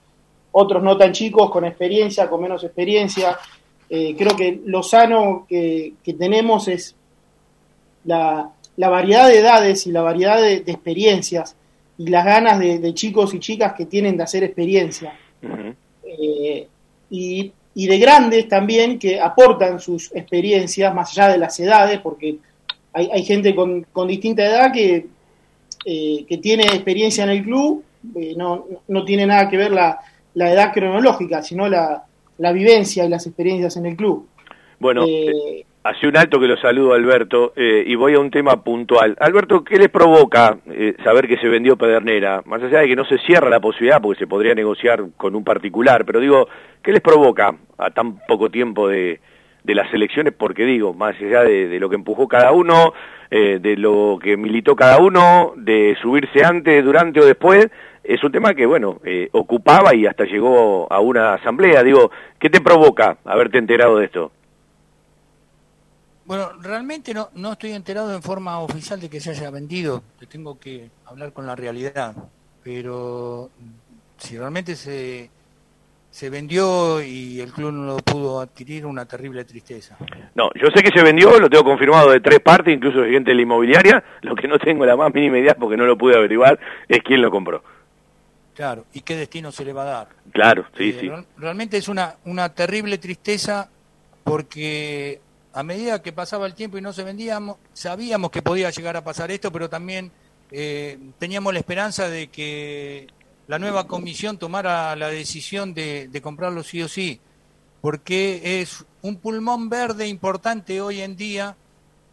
otros no tan chicos, con experiencia, con menos experiencia. Eh, creo que lo sano que, que tenemos es la, la variedad de edades y la variedad de, de experiencias y las ganas de, de chicos y chicas que tienen de hacer experiencia. Eh, y, y de grandes también que aportan sus experiencias más allá de las edades, porque hay, hay gente con, con distinta edad que, eh, que tiene experiencia en el club, eh, no, no tiene nada que ver la, la edad cronológica, sino la, la vivencia y las experiencias en el club. Bueno, Eh, hace un alto que lo saludo Alberto eh, y voy a un tema puntual. Alberto, ¿qué les provoca eh, saber que se vendió Pedernera? Más allá de que no se cierra la posibilidad porque se podría negociar con un particular, pero digo, ¿qué les provoca a tan poco tiempo de, de las elecciones? Porque digo, más allá de, de lo que empujó cada uno, eh, de lo que militó cada uno, de subirse antes, durante o después, es un tema que, bueno, eh, ocupaba y hasta llegó a una asamblea. Digo, ¿qué te provoca haberte enterado de esto? Bueno, realmente no, no estoy enterado en forma oficial de que se haya vendido. Te tengo que hablar con la realidad. Pero si realmente se, se vendió y el club no lo pudo adquirir, una terrible tristeza. No, yo sé que se vendió, lo tengo confirmado de tres partes, incluso gente de la inmobiliaria. Lo que no tengo la más mínima idea, porque no lo pude averiguar, es quién lo compró. Claro, ¿y qué destino se le va a dar? Claro, sí, Eh, sí. real- Realmente es una, una terrible tristeza porque a medida que pasaba el tiempo y no se vendíamos, sabíamos que podía llegar a pasar esto, pero también eh, teníamos la esperanza de que la nueva comisión tomara la decisión de, de comprarlo sí o sí, porque es un pulmón verde importante hoy en día,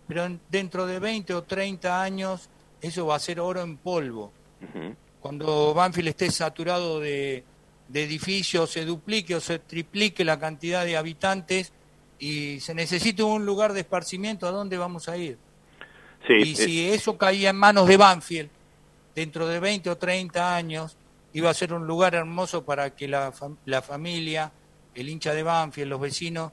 pero en- dentro de 20 o 30 años eso va a ser oro en polvo Ujú. Cuando Banfield esté saturado de, de edificios, se duplique o se triplique la cantidad de habitantes y se necesite un lugar de esparcimiento, ¿a dónde vamos a ir? Sí, y si eso caía en manos de Banfield, dentro de 20 o 30 años, iba a ser un lugar hermoso para que la, la familia, el hincha de Banfield, los vecinos,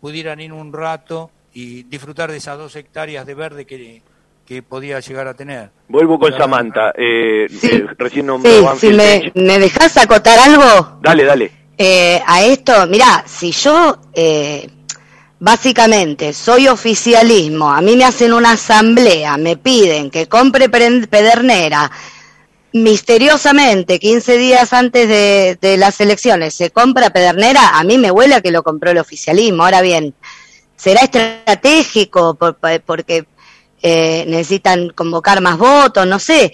pudieran ir un rato y disfrutar de esas dos hectáreas de verde que, que podía llegar a tener. Vuelvo con Samantha. Eh, Sí. eh, recién nombró Sí, si me, me dejas acotar algo Dale, dale. eh, a esto, mirá, si yo eh, básicamente soy oficialismo, a mí me hacen una asamblea, me piden que compre pedernera, misteriosamente, 15 días antes de, de las elecciones, se compra pedernera, a mí me huele a que lo compró el oficialismo. Ahora bien, será estratégico por- por- porque eh, necesitan convocar más votos, no sé.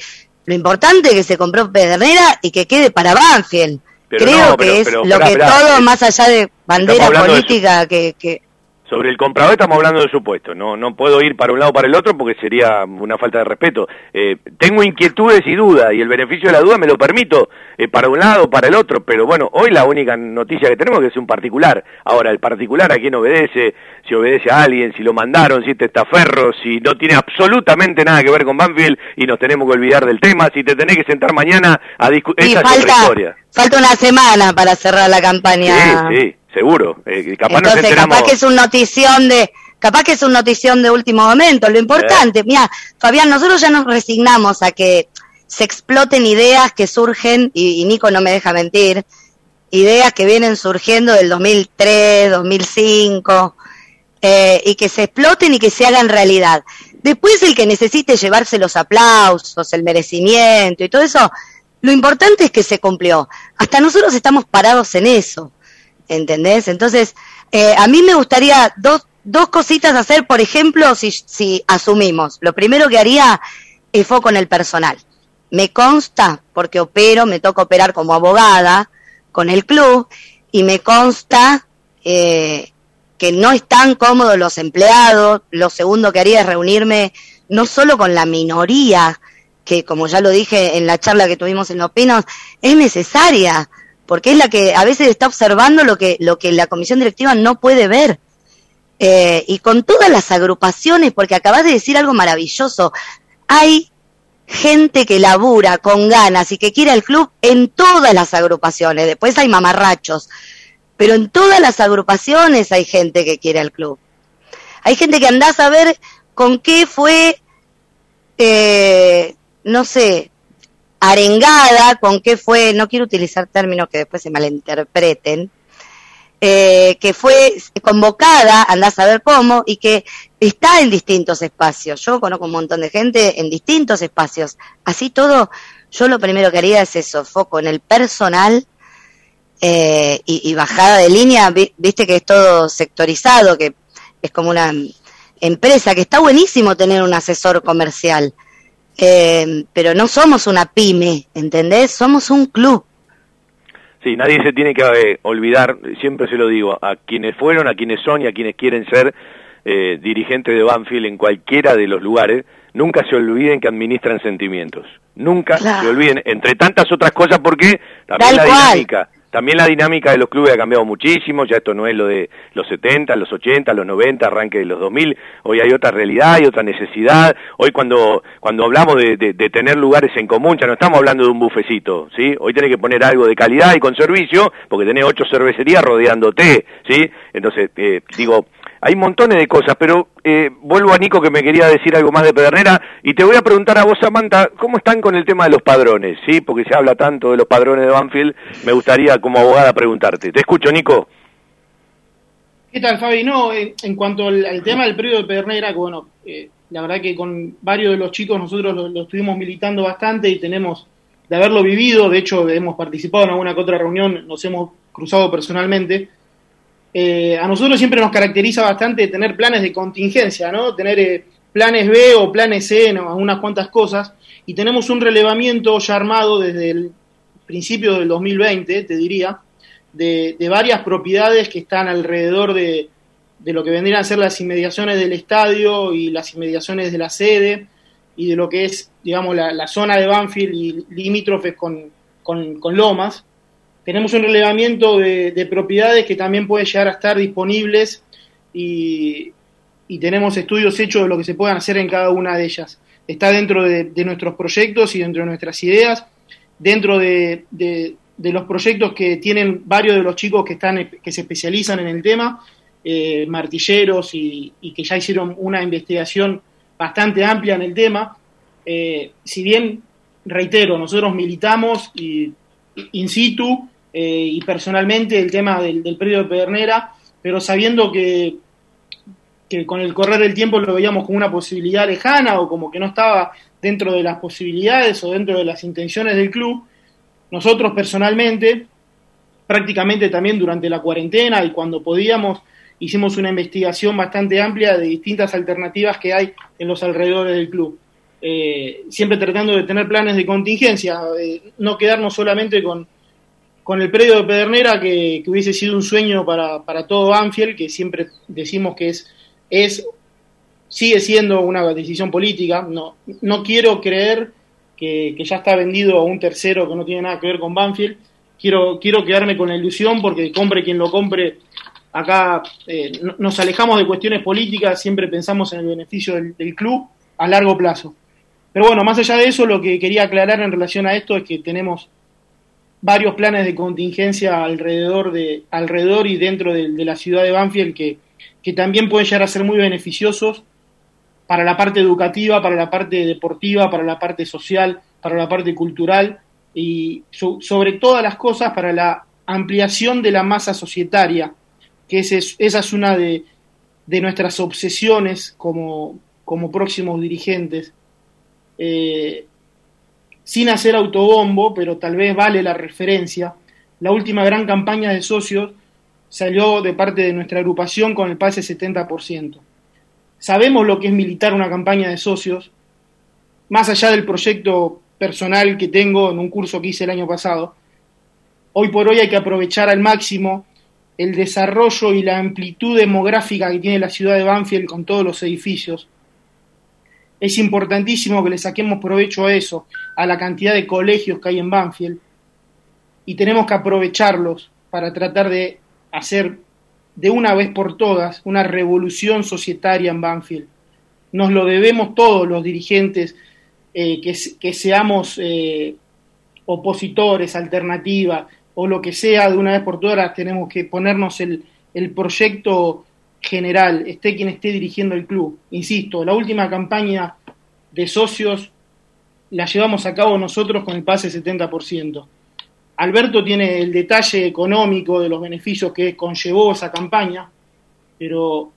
Lo importante es que se compró pedernera y que quede para Banfield. Pero Creo no, pero- que es pero, lo esperá, que esperá, todo, más allá de bandera de política, que, que Sobre el comprador estamos hablando de supuesto. No, no puedo ir para un lado o para el otro porque sería una falta de respeto. Eh, tengo inquietudes y dudas y el beneficio de la duda me lo permito eh, para un lado o para el otro. Pero bueno, hoy la única noticia que tenemos es que es un particular. Ahora, el particular a quién obedece, si obedece a alguien, si lo mandaron, si te está ferro, si no tiene absolutamente nada que ver con Banfield y nos tenemos que olvidar del tema, si te tenés que sentar mañana a discutir. y Esa es otra falta, historia. falta una semana para cerrar la campaña. Sí, sí, seguro. Eh, capaz nos Entonces, enteramos. capaz que es un notición de, capaz que es un notición de último momento. Lo importante, mira, Fabián, nosotros ya nos resignamos a que se exploten ideas que surgen, y, y Nico no me deja mentir, ideas que vienen surgiendo del 2003, 2005, eh, y que se exploten y que se hagan realidad. Después el que necesite llevarse los aplausos, el merecimiento y todo eso, lo importante es que se cumplió. Hasta nosotros estamos parados en eso. ¿Entendés? Entonces, eh, a mí me gustaría dos, dos cositas hacer, por ejemplo, si, si asumimos, lo primero que haría es foco en el personal. Me consta, porque opero, me toca operar como abogada con el club, y me consta eh, que no están cómodos los empleados. Lo segundo que haría es reunirme no solo con la minoría, que como ya lo dije en la charla que tuvimos en Los Pinos, es necesaria porque es la que a veces está observando lo que, lo que la comisión directiva no puede ver. Eh, y con todas las agrupaciones, porque acabas de decir algo maravilloso, hay gente que labura con ganas y que quiere al club en todas las agrupaciones, después hay mamarrachos, pero en todas las agrupaciones hay gente que quiere al club. Hay gente que andás a ver con qué fue, eh, no sé, arengada, con qué fue, no quiero utilizar términos que después se malinterpreten, eh, que fue convocada, andás a ver cómo, y que está en distintos espacios. Yo conozco un montón de gente en distintos espacios. Así todo, yo lo primero que haría es eso, foco en el personal eh, y, bajada de línea, vi- viste que es todo sectorizado, que es como una empresa, que está buenísimo tener un asesor comercial. Eh, pero no somos una pyme, ¿entendés? Somos un club. Sí, nadie se tiene que eh, olvidar, siempre se lo digo, a quienes fueron, a quienes son y a quienes quieren ser eh, dirigentes de Banfield en cualquiera de los lugares, nunca se olviden que administran sentimientos. Nunca Claro. se olviden, entre tantas otras cosas, porque también Tal la cual. También la dinámica de los clubes ha cambiado muchísimo, ya esto no es lo de los 70, los 80, los 90, arranque de los 2000, hoy hay otra realidad, hay otra necesidad, hoy cuando, cuando hablamos de, de- de tener lugares en común, ya no estamos hablando de un bufecito, ¿sí? Hoy tenés que poner algo de calidad y con servicio, porque tenés ocho cervecerías rodeándote, ¿sí? Entonces, eh, digo, hay montones de cosas, pero eh, vuelvo a Nico que me quería decir algo más de Pedernera y te voy a preguntar a vos, Samantha, ¿cómo están con el tema de los padrones? ¿Sí? Porque se habla tanto de los padrones de Banfield, me gustaría como abogada preguntarte. Te escucho, Nico. ¿Qué tal, Fabi? No, en, en cuanto al, tema del periodo de Pedernera, bueno, eh, la verdad que con varios de los chicos nosotros lo, lo estuvimos militando bastante y tenemos de haberlo vivido, de hecho hemos participado en alguna que otra reunión, nos hemos cruzado personalmente. Eh, a nosotros siempre nos caracteriza bastante tener planes de contingencia, ¿no? Tener eh, planes B o planes C, ¿no? unas cuantas cosas, y tenemos un relevamiento ya armado desde el principio del 2020, te diría, de, varias propiedades que están alrededor de, de lo que vendrían a ser las inmediaciones del estadio y las inmediaciones de la sede y de lo que es, digamos, la, la zona de Banfield y limítrofes con, con, con Lomas. Tenemos un relevamiento de, de propiedades que también pueden llegar a estar disponibles y, y tenemos estudios hechos de lo que se puedan hacer en cada una de ellas. Está dentro de, nuestros proyectos y dentro de nuestras ideas, dentro de, de, de, los proyectos que tienen varios de los chicos que, están, que se especializan en el tema, eh, martilleros y, y, que ya hicieron una investigación bastante amplia en el tema. Eh, si bien, reitero, nosotros militamos y, in situ eh, y personalmente el tema del, del predio de Pedernera, pero sabiendo que que con el correr del tiempo lo veíamos como una posibilidad lejana o como que no estaba dentro de las posibilidades o dentro de las intenciones del club, nosotros personalmente, prácticamente también durante la cuarentena y cuando podíamos, hicimos una investigación bastante amplia de distintas alternativas que hay en los alrededores del club. Eh, siempre tratando de tener planes de contingencia, eh, no quedarnos solamente con, con el predio de Pedernera, que, que hubiese sido un sueño para, para todo Anfield, que siempre decimos que es es sigue siendo una decisión política. No, no quiero creer que, que, ya está vendido a un tercero que no tiene nada que ver con Banfield. Quiero, quiero quedarme con la ilusión porque compre quien lo compre. Acá eh, nos alejamos de cuestiones políticas, siempre pensamos en el beneficio del, club a largo plazo. Pero bueno, más allá de eso, lo que quería aclarar en relación a esto es que tenemos varios planes de contingencia alrededor, de, alrededor y dentro de, la ciudad de Banfield que, que también pueden llegar a ser muy beneficiosos para la parte educativa, para la parte deportiva, para la parte social, para la parte cultural y so, sobre todas las cosas para la ampliación de la masa societaria, que ese es, esa es una de, de nuestras obsesiones como, como próximos dirigentes. Eh, sin hacer autobombo, pero tal vez vale la referencia, la última gran campaña de socios salió de parte de nuestra agrupación con el pase 70%. Sabemos lo que es militar una campaña de socios, más allá del proyecto personal que tengo en un curso que hice el año pasado. Hoy por hoy hay que aprovechar al máximo el desarrollo y la amplitud demográfica que tiene la ciudad de Banfield con todos los edificios. Es importantísimo que le saquemos provecho a eso, a la cantidad de colegios que hay en Banfield, y tenemos que aprovecharlos para tratar de hacer de una vez por todas una revolución societaria en Banfield. Nos lo debemos todos los dirigentes eh, que, seamos eh, opositores, alternativa o lo que sea, de una vez por todas tenemos que ponernos el, el proyecto general, esté quien esté dirigiendo el club. Insisto, la última campaña de socios la llevamos a cabo nosotros con el pase 70%. Alberto tiene el detalle económico de los beneficios que conllevó esa campaña, pero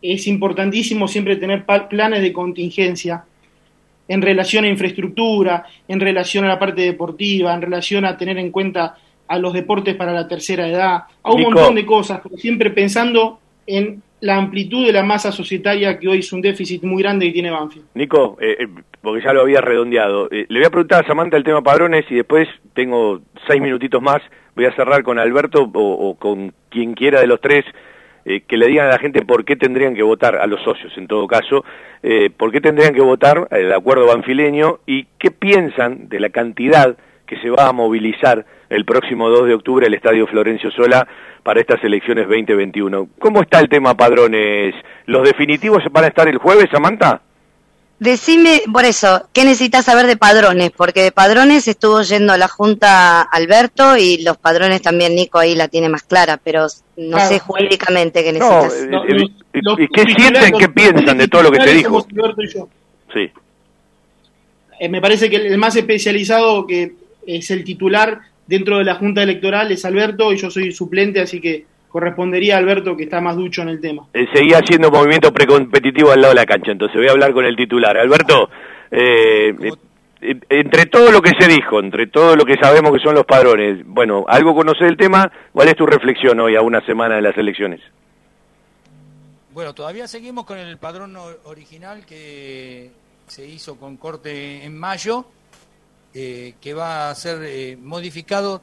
es importantísimo siempre tener planes de contingencia en relación a infraestructura, en relación a la parte deportiva, en relación a tener en cuenta a los deportes para la tercera edad, a un Nico. montón de cosas, pero siempre pensando en la amplitud de la masa societaria que hoy es un déficit muy grande y tiene Banfield. Nico, eh, porque ya lo había redondeado, eh, le voy a preguntar a Samantha el tema padrones y después tengo seis minutitos más, voy a cerrar con Alberto o, o con quien quiera de los tres eh, que le digan a la gente por qué tendrían que votar, a los socios en todo caso, eh, por qué tendrían que votar el acuerdo banfileño y qué piensan de la cantidad que se va a movilizar el próximo 2 de octubre el Estadio Florencio Sola para estas elecciones 2021. ¿Cómo está el tema padrones? ¿Los definitivos van a estar el jueves, Samantha? Decime, por eso, ¿qué necesitas saber de padrones? Porque de padrones estuvo yendo a la Junta Alberto y los padrones también Nico ahí la tiene más clara, pero no claro. sé jurídicamente qué necesitas. No, eh, eh, ¿Y qué sienten, qué piensan de todo lo que te dijo? Sí. Eh, me parece que el más especializado que es el titular dentro de la Junta Electoral es Alberto y yo soy suplente, así que correspondería a Alberto que está más ducho en el tema. Eh, seguía haciendo movimiento precompetitivo al lado de la cancha, entonces voy a hablar con el titular. Alberto, eh, eh, entre todo lo que se dijo, entre todo lo que sabemos que son los padrones, bueno, algo conocer el tema, ¿cuál es tu reflexión hoy a una semana de las elecciones? Bueno, todavía seguimos con el padrón original que se hizo con corte en mayo, eh, que va a ser eh, modificado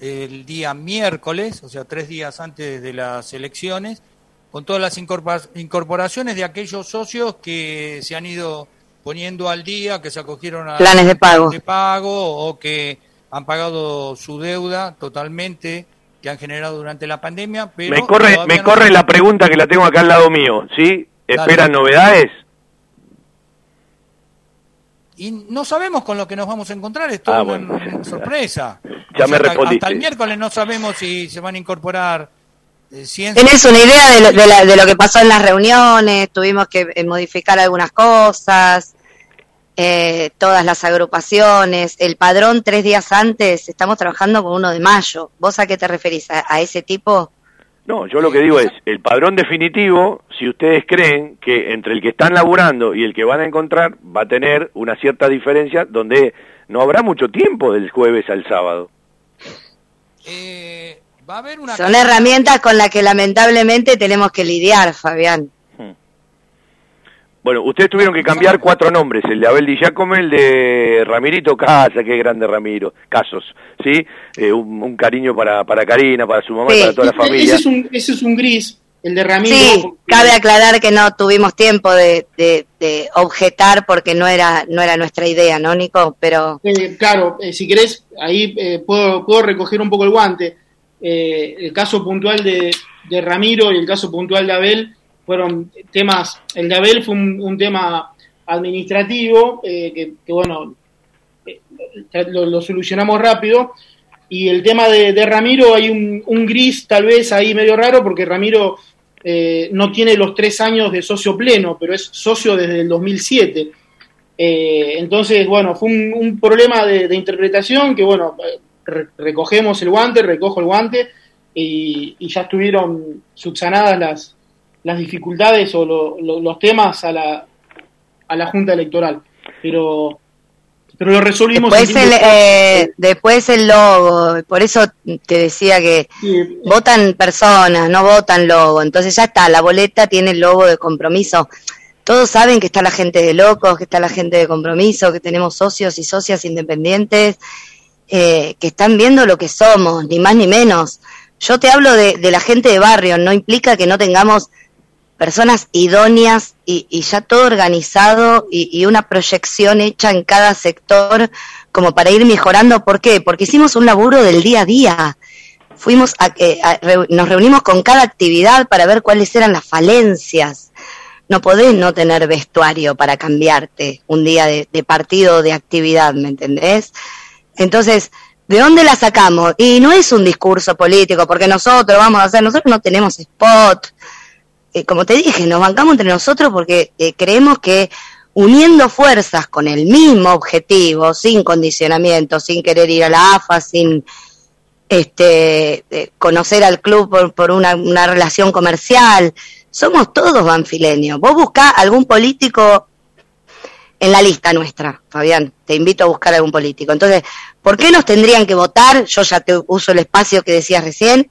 el día miércoles, o sea, tres días antes de las elecciones, con todas las incorporaciones de aquellos socios que se han ido poniendo al día, que se acogieron a planes de pago, de pago o que han pagado su deuda totalmente que han generado durante la pandemia. Pero me corre, me no corre la pregunta que la tengo acá al lado mío, ¿sí? ¿Esperan novedades? Y no sabemos con lo que nos vamos a encontrar, es todo Ah, una- bueno. una sorpresa. Ya O me hasta- respondiste. Hasta el miércoles no sabemos si se van a incorporar eh, 100 ¿Tenés una idea de lo, de, la- de lo que pasó en las reuniones? Tuvimos que eh, modificar algunas cosas, eh, todas las agrupaciones. El padrón tres días antes, estamos trabajando con uno de mayo. ¿Vos a qué te referís? ¿A, a ese tipo? No, yo lo que digo es, el padrón definitivo, si ustedes creen que entre el que están laburando y el que van a encontrar va a tener una cierta diferencia donde no habrá mucho tiempo del jueves al sábado. Eh, va a haber una Son herramientas con las que lamentablemente tenemos que lidiar, Fabián. Bueno, ustedes tuvieron que cambiar cuatro nombres, el de Abel Di Giacomo, el de Ramirito Casa, qué grande Ramiro, Casos, ¿sí? Eh, un, un cariño para, para Karina, para su mamá y Sí. para toda la Ese familia. es un, ese es un gris, el de Ramiro. Sí, cabe aclarar que no tuvimos tiempo de, de- de objetar porque no era no era nuestra idea, ¿no, Nico? Pero Eh, claro, eh, si querés, ahí eh, puedo, puedo recoger un poco el guante. Eh, el caso puntual de, de Ramiro y el caso puntual de Abel fueron temas, el de Abel fue un, tema administrativo, eh, que, bueno, eh, lo, solucionamos rápido, y el tema de, Ramiro hay un, gris tal vez ahí medio raro, porque Ramiro eh, no tiene los tres años de socio pleno, pero es socio desde el 2007. Eh, entonces, bueno, fue un, problema de, interpretación que, bueno, re- recogemos el guante, recojo el guante y ya estuvieron subsanadas las, las dificultades o lo- lo- los temas a la, a la Junta Electoral. Pero, pero lo resolvimos. después el, eh, después el logo, por eso te decía que Sí, votan personas, no votan logo. Entonces ya está, la boleta tiene el logo de compromiso. Todos saben que está la gente de locos, que está la gente de compromiso, que tenemos socios y socias independientes eh, que están viendo lo que somos, ni más ni menos. Yo te hablo de, de la gente de barrio, no implica que no tengamos personas idóneas y, ya todo organizado y, una proyección hecha en cada sector como para ir mejorando. ¿Por qué? Porque hicimos un laburo del día a día. Fuimos a, eh, a- reu- nos reunimos con cada actividad para ver cuáles eran las falencias. No podés no tener vestuario para cambiarte un día de, de partido de actividad, ¿me entendés? Entonces, ¿de dónde la sacamos? Y no es un discurso político, porque nosotros vamos a hacer, nosotros no tenemos spot. Eh, como te dije, nos bancamos entre nosotros porque eh, creemos que uniendo fuerzas con el mismo objetivo, sin condicionamiento, sin querer ir a la AFA, sin este eh, conocer al club por, una, una relación comercial, somos todos banfileños. Vos buscá algún político en la lista nuestra, Fabián. Te invito a buscar algún político. Entonces, ¿por qué nos tendrían que votar? Yo ya te uso el espacio que decías recién.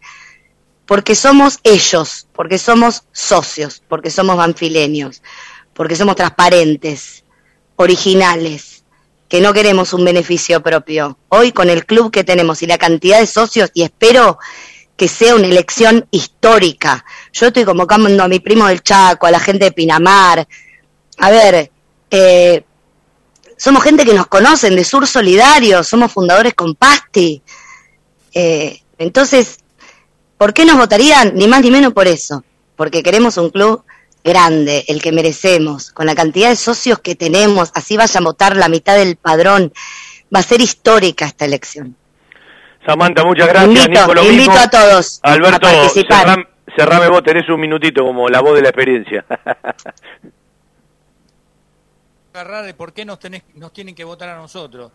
Porque somos ellos, porque somos socios, porque somos banfileños, porque somos transparentes, originales, que no queremos un beneficio propio. Hoy con el club que tenemos y la cantidad de socios, y espero que sea una elección histórica. Yo estoy convocando a mi primo del Chaco, a la gente de Pinamar. A ver, eh, somos gente que nos conocen de Sur Solidario, somos fundadores con Pasti. Eh, entonces, ¿por qué nos votarían? Ni más ni menos por eso, porque queremos un club grande, el que merecemos, con la cantidad de socios que tenemos, así vaya a votar la mitad del padrón. Va a ser histórica esta elección. Samantha, muchas gracias. invito, Nico, lo invito mismo. a todos Alberto, a participar. cerram- cerrame vos, tenés un minutito como la voz de la experiencia. <laughs> agarrar de por qué nos, tenés, nos tienen que votar a nosotros.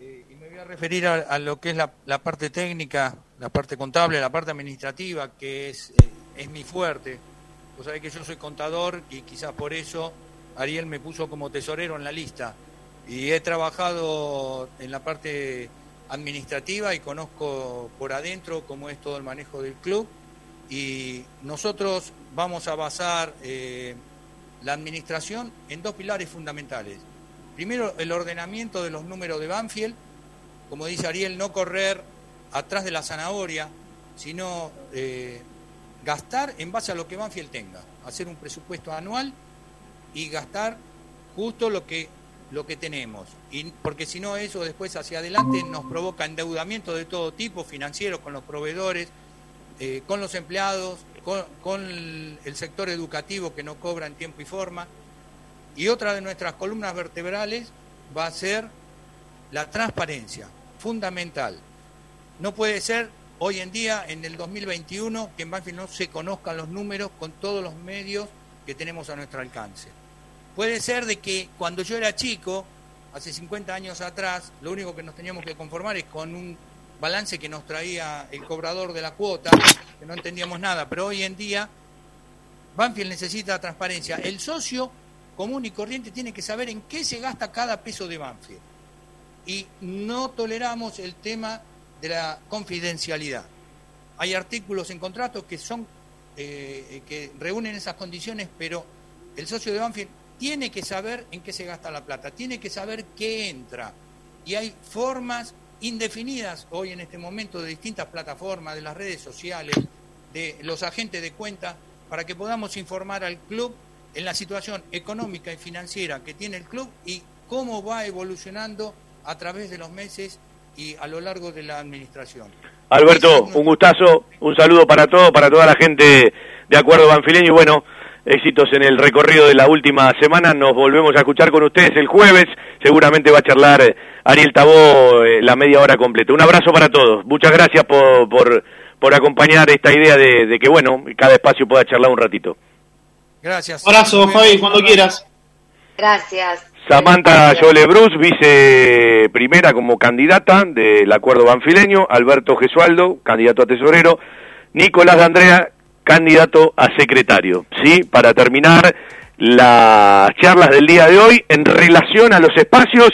Eh, y me voy a referir a, a lo que es la, la parte técnica, la parte contable, la parte administrativa, que es, eh, es mi fuerte. Vos sabés que yo soy contador y quizás por eso Ariel me puso como tesorero en la lista. Y he trabajado en la parte administrativa y conozco por adentro cómo es todo el manejo del club. Y nosotros vamos a basar eh, la administración en dos pilares fundamentales. Primero, el ordenamiento de los números de Banfield, como dice Ariel, no correr atrás de la zanahoria, sino eh, gastar en base a lo que Banfield tenga, hacer un presupuesto anual y gastar justo lo que lo que tenemos, y porque si no eso después hacia adelante nos provoca endeudamiento de todo tipo, financiero con los proveedores, eh, con los empleados, con, con el, sector educativo que no cobra en tiempo y forma. Y otra de nuestras columnas vertebrales va a ser la transparencia, fundamental. No puede ser hoy en día, en el 2021, que en Banfield no se conozcan los números con todos los medios que tenemos a nuestro alcance. Puede ser de que cuando yo era chico, hace 50 años atrás, lo único que nos teníamos que conformar es con un balance que nos traía el cobrador de la cuota, que no entendíamos nada, pero hoy en día Banfield necesita transparencia. El socio común y corriente tiene que saber en qué se gasta cada peso de Banfield. Y no toleramos el tema de la confidencialidad. Hay artículos en contratos que son eh, que reúnen esas condiciones, pero el socio de Banfield tiene que saber en qué se gasta la plata, tiene que saber qué entra. Y hay formas indefinidas hoy en este momento de distintas plataformas, de las redes sociales, de los agentes de cuenta, para que podamos informar al club en la situación económica y financiera que tiene el club y cómo va evolucionando a través de los meses y a lo largo de la administración. Alberto, un gustazo, un saludo para todos, para toda la gente de Acuerdo Banfileño y bueno, éxitos en el recorrido de la última semana. Nos volvemos a escuchar con ustedes el jueves. Seguramente va a charlar eh, Ariel Tabó eh, la media hora completa. Un abrazo para todos. Muchas gracias por, por, por acompañar esta idea de, de, que, bueno, cada espacio pueda charlar un ratito. Gracias. Abrazo, Fabi, cuando quieras. Gracias. Samantha Yole Bruce, vice primera como candidata del acuerdo banfileño, Alberto Gesualdo, candidato a tesorero, Nicolás Andrea, candidato a secretario. ¿Sí? Para terminar las charlas del día de hoy en relación a los espacios,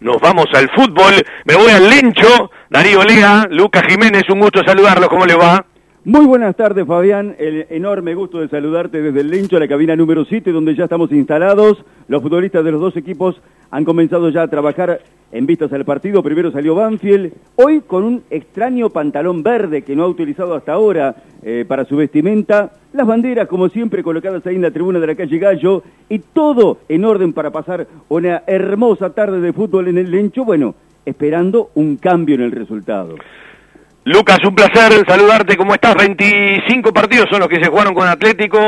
nos vamos al fútbol, me voy al Lencho, Darío Lea, Lucas Jiménez, un gusto saludarlos, ¿cómo le va? Muy buenas tardes, Fabián. El enorme gusto de saludarte desde el Lencho, la cabina número 7, donde ya estamos instalados. Los futbolistas de los dos equipos han comenzado ya a trabajar en vistas al partido. Primero salió Banfield, hoy con un extraño pantalón verde que no ha utilizado hasta ahora eh, para su vestimenta. Las banderas, como siempre, colocadas ahí en la tribuna de la calle Gallo. Y todo en orden para pasar una hermosa tarde de fútbol en el Lencho. Bueno, esperando un cambio en el resultado. Lucas, un placer saludarte. ¿Cómo estás? 25 partidos son los que se jugaron con Atlético.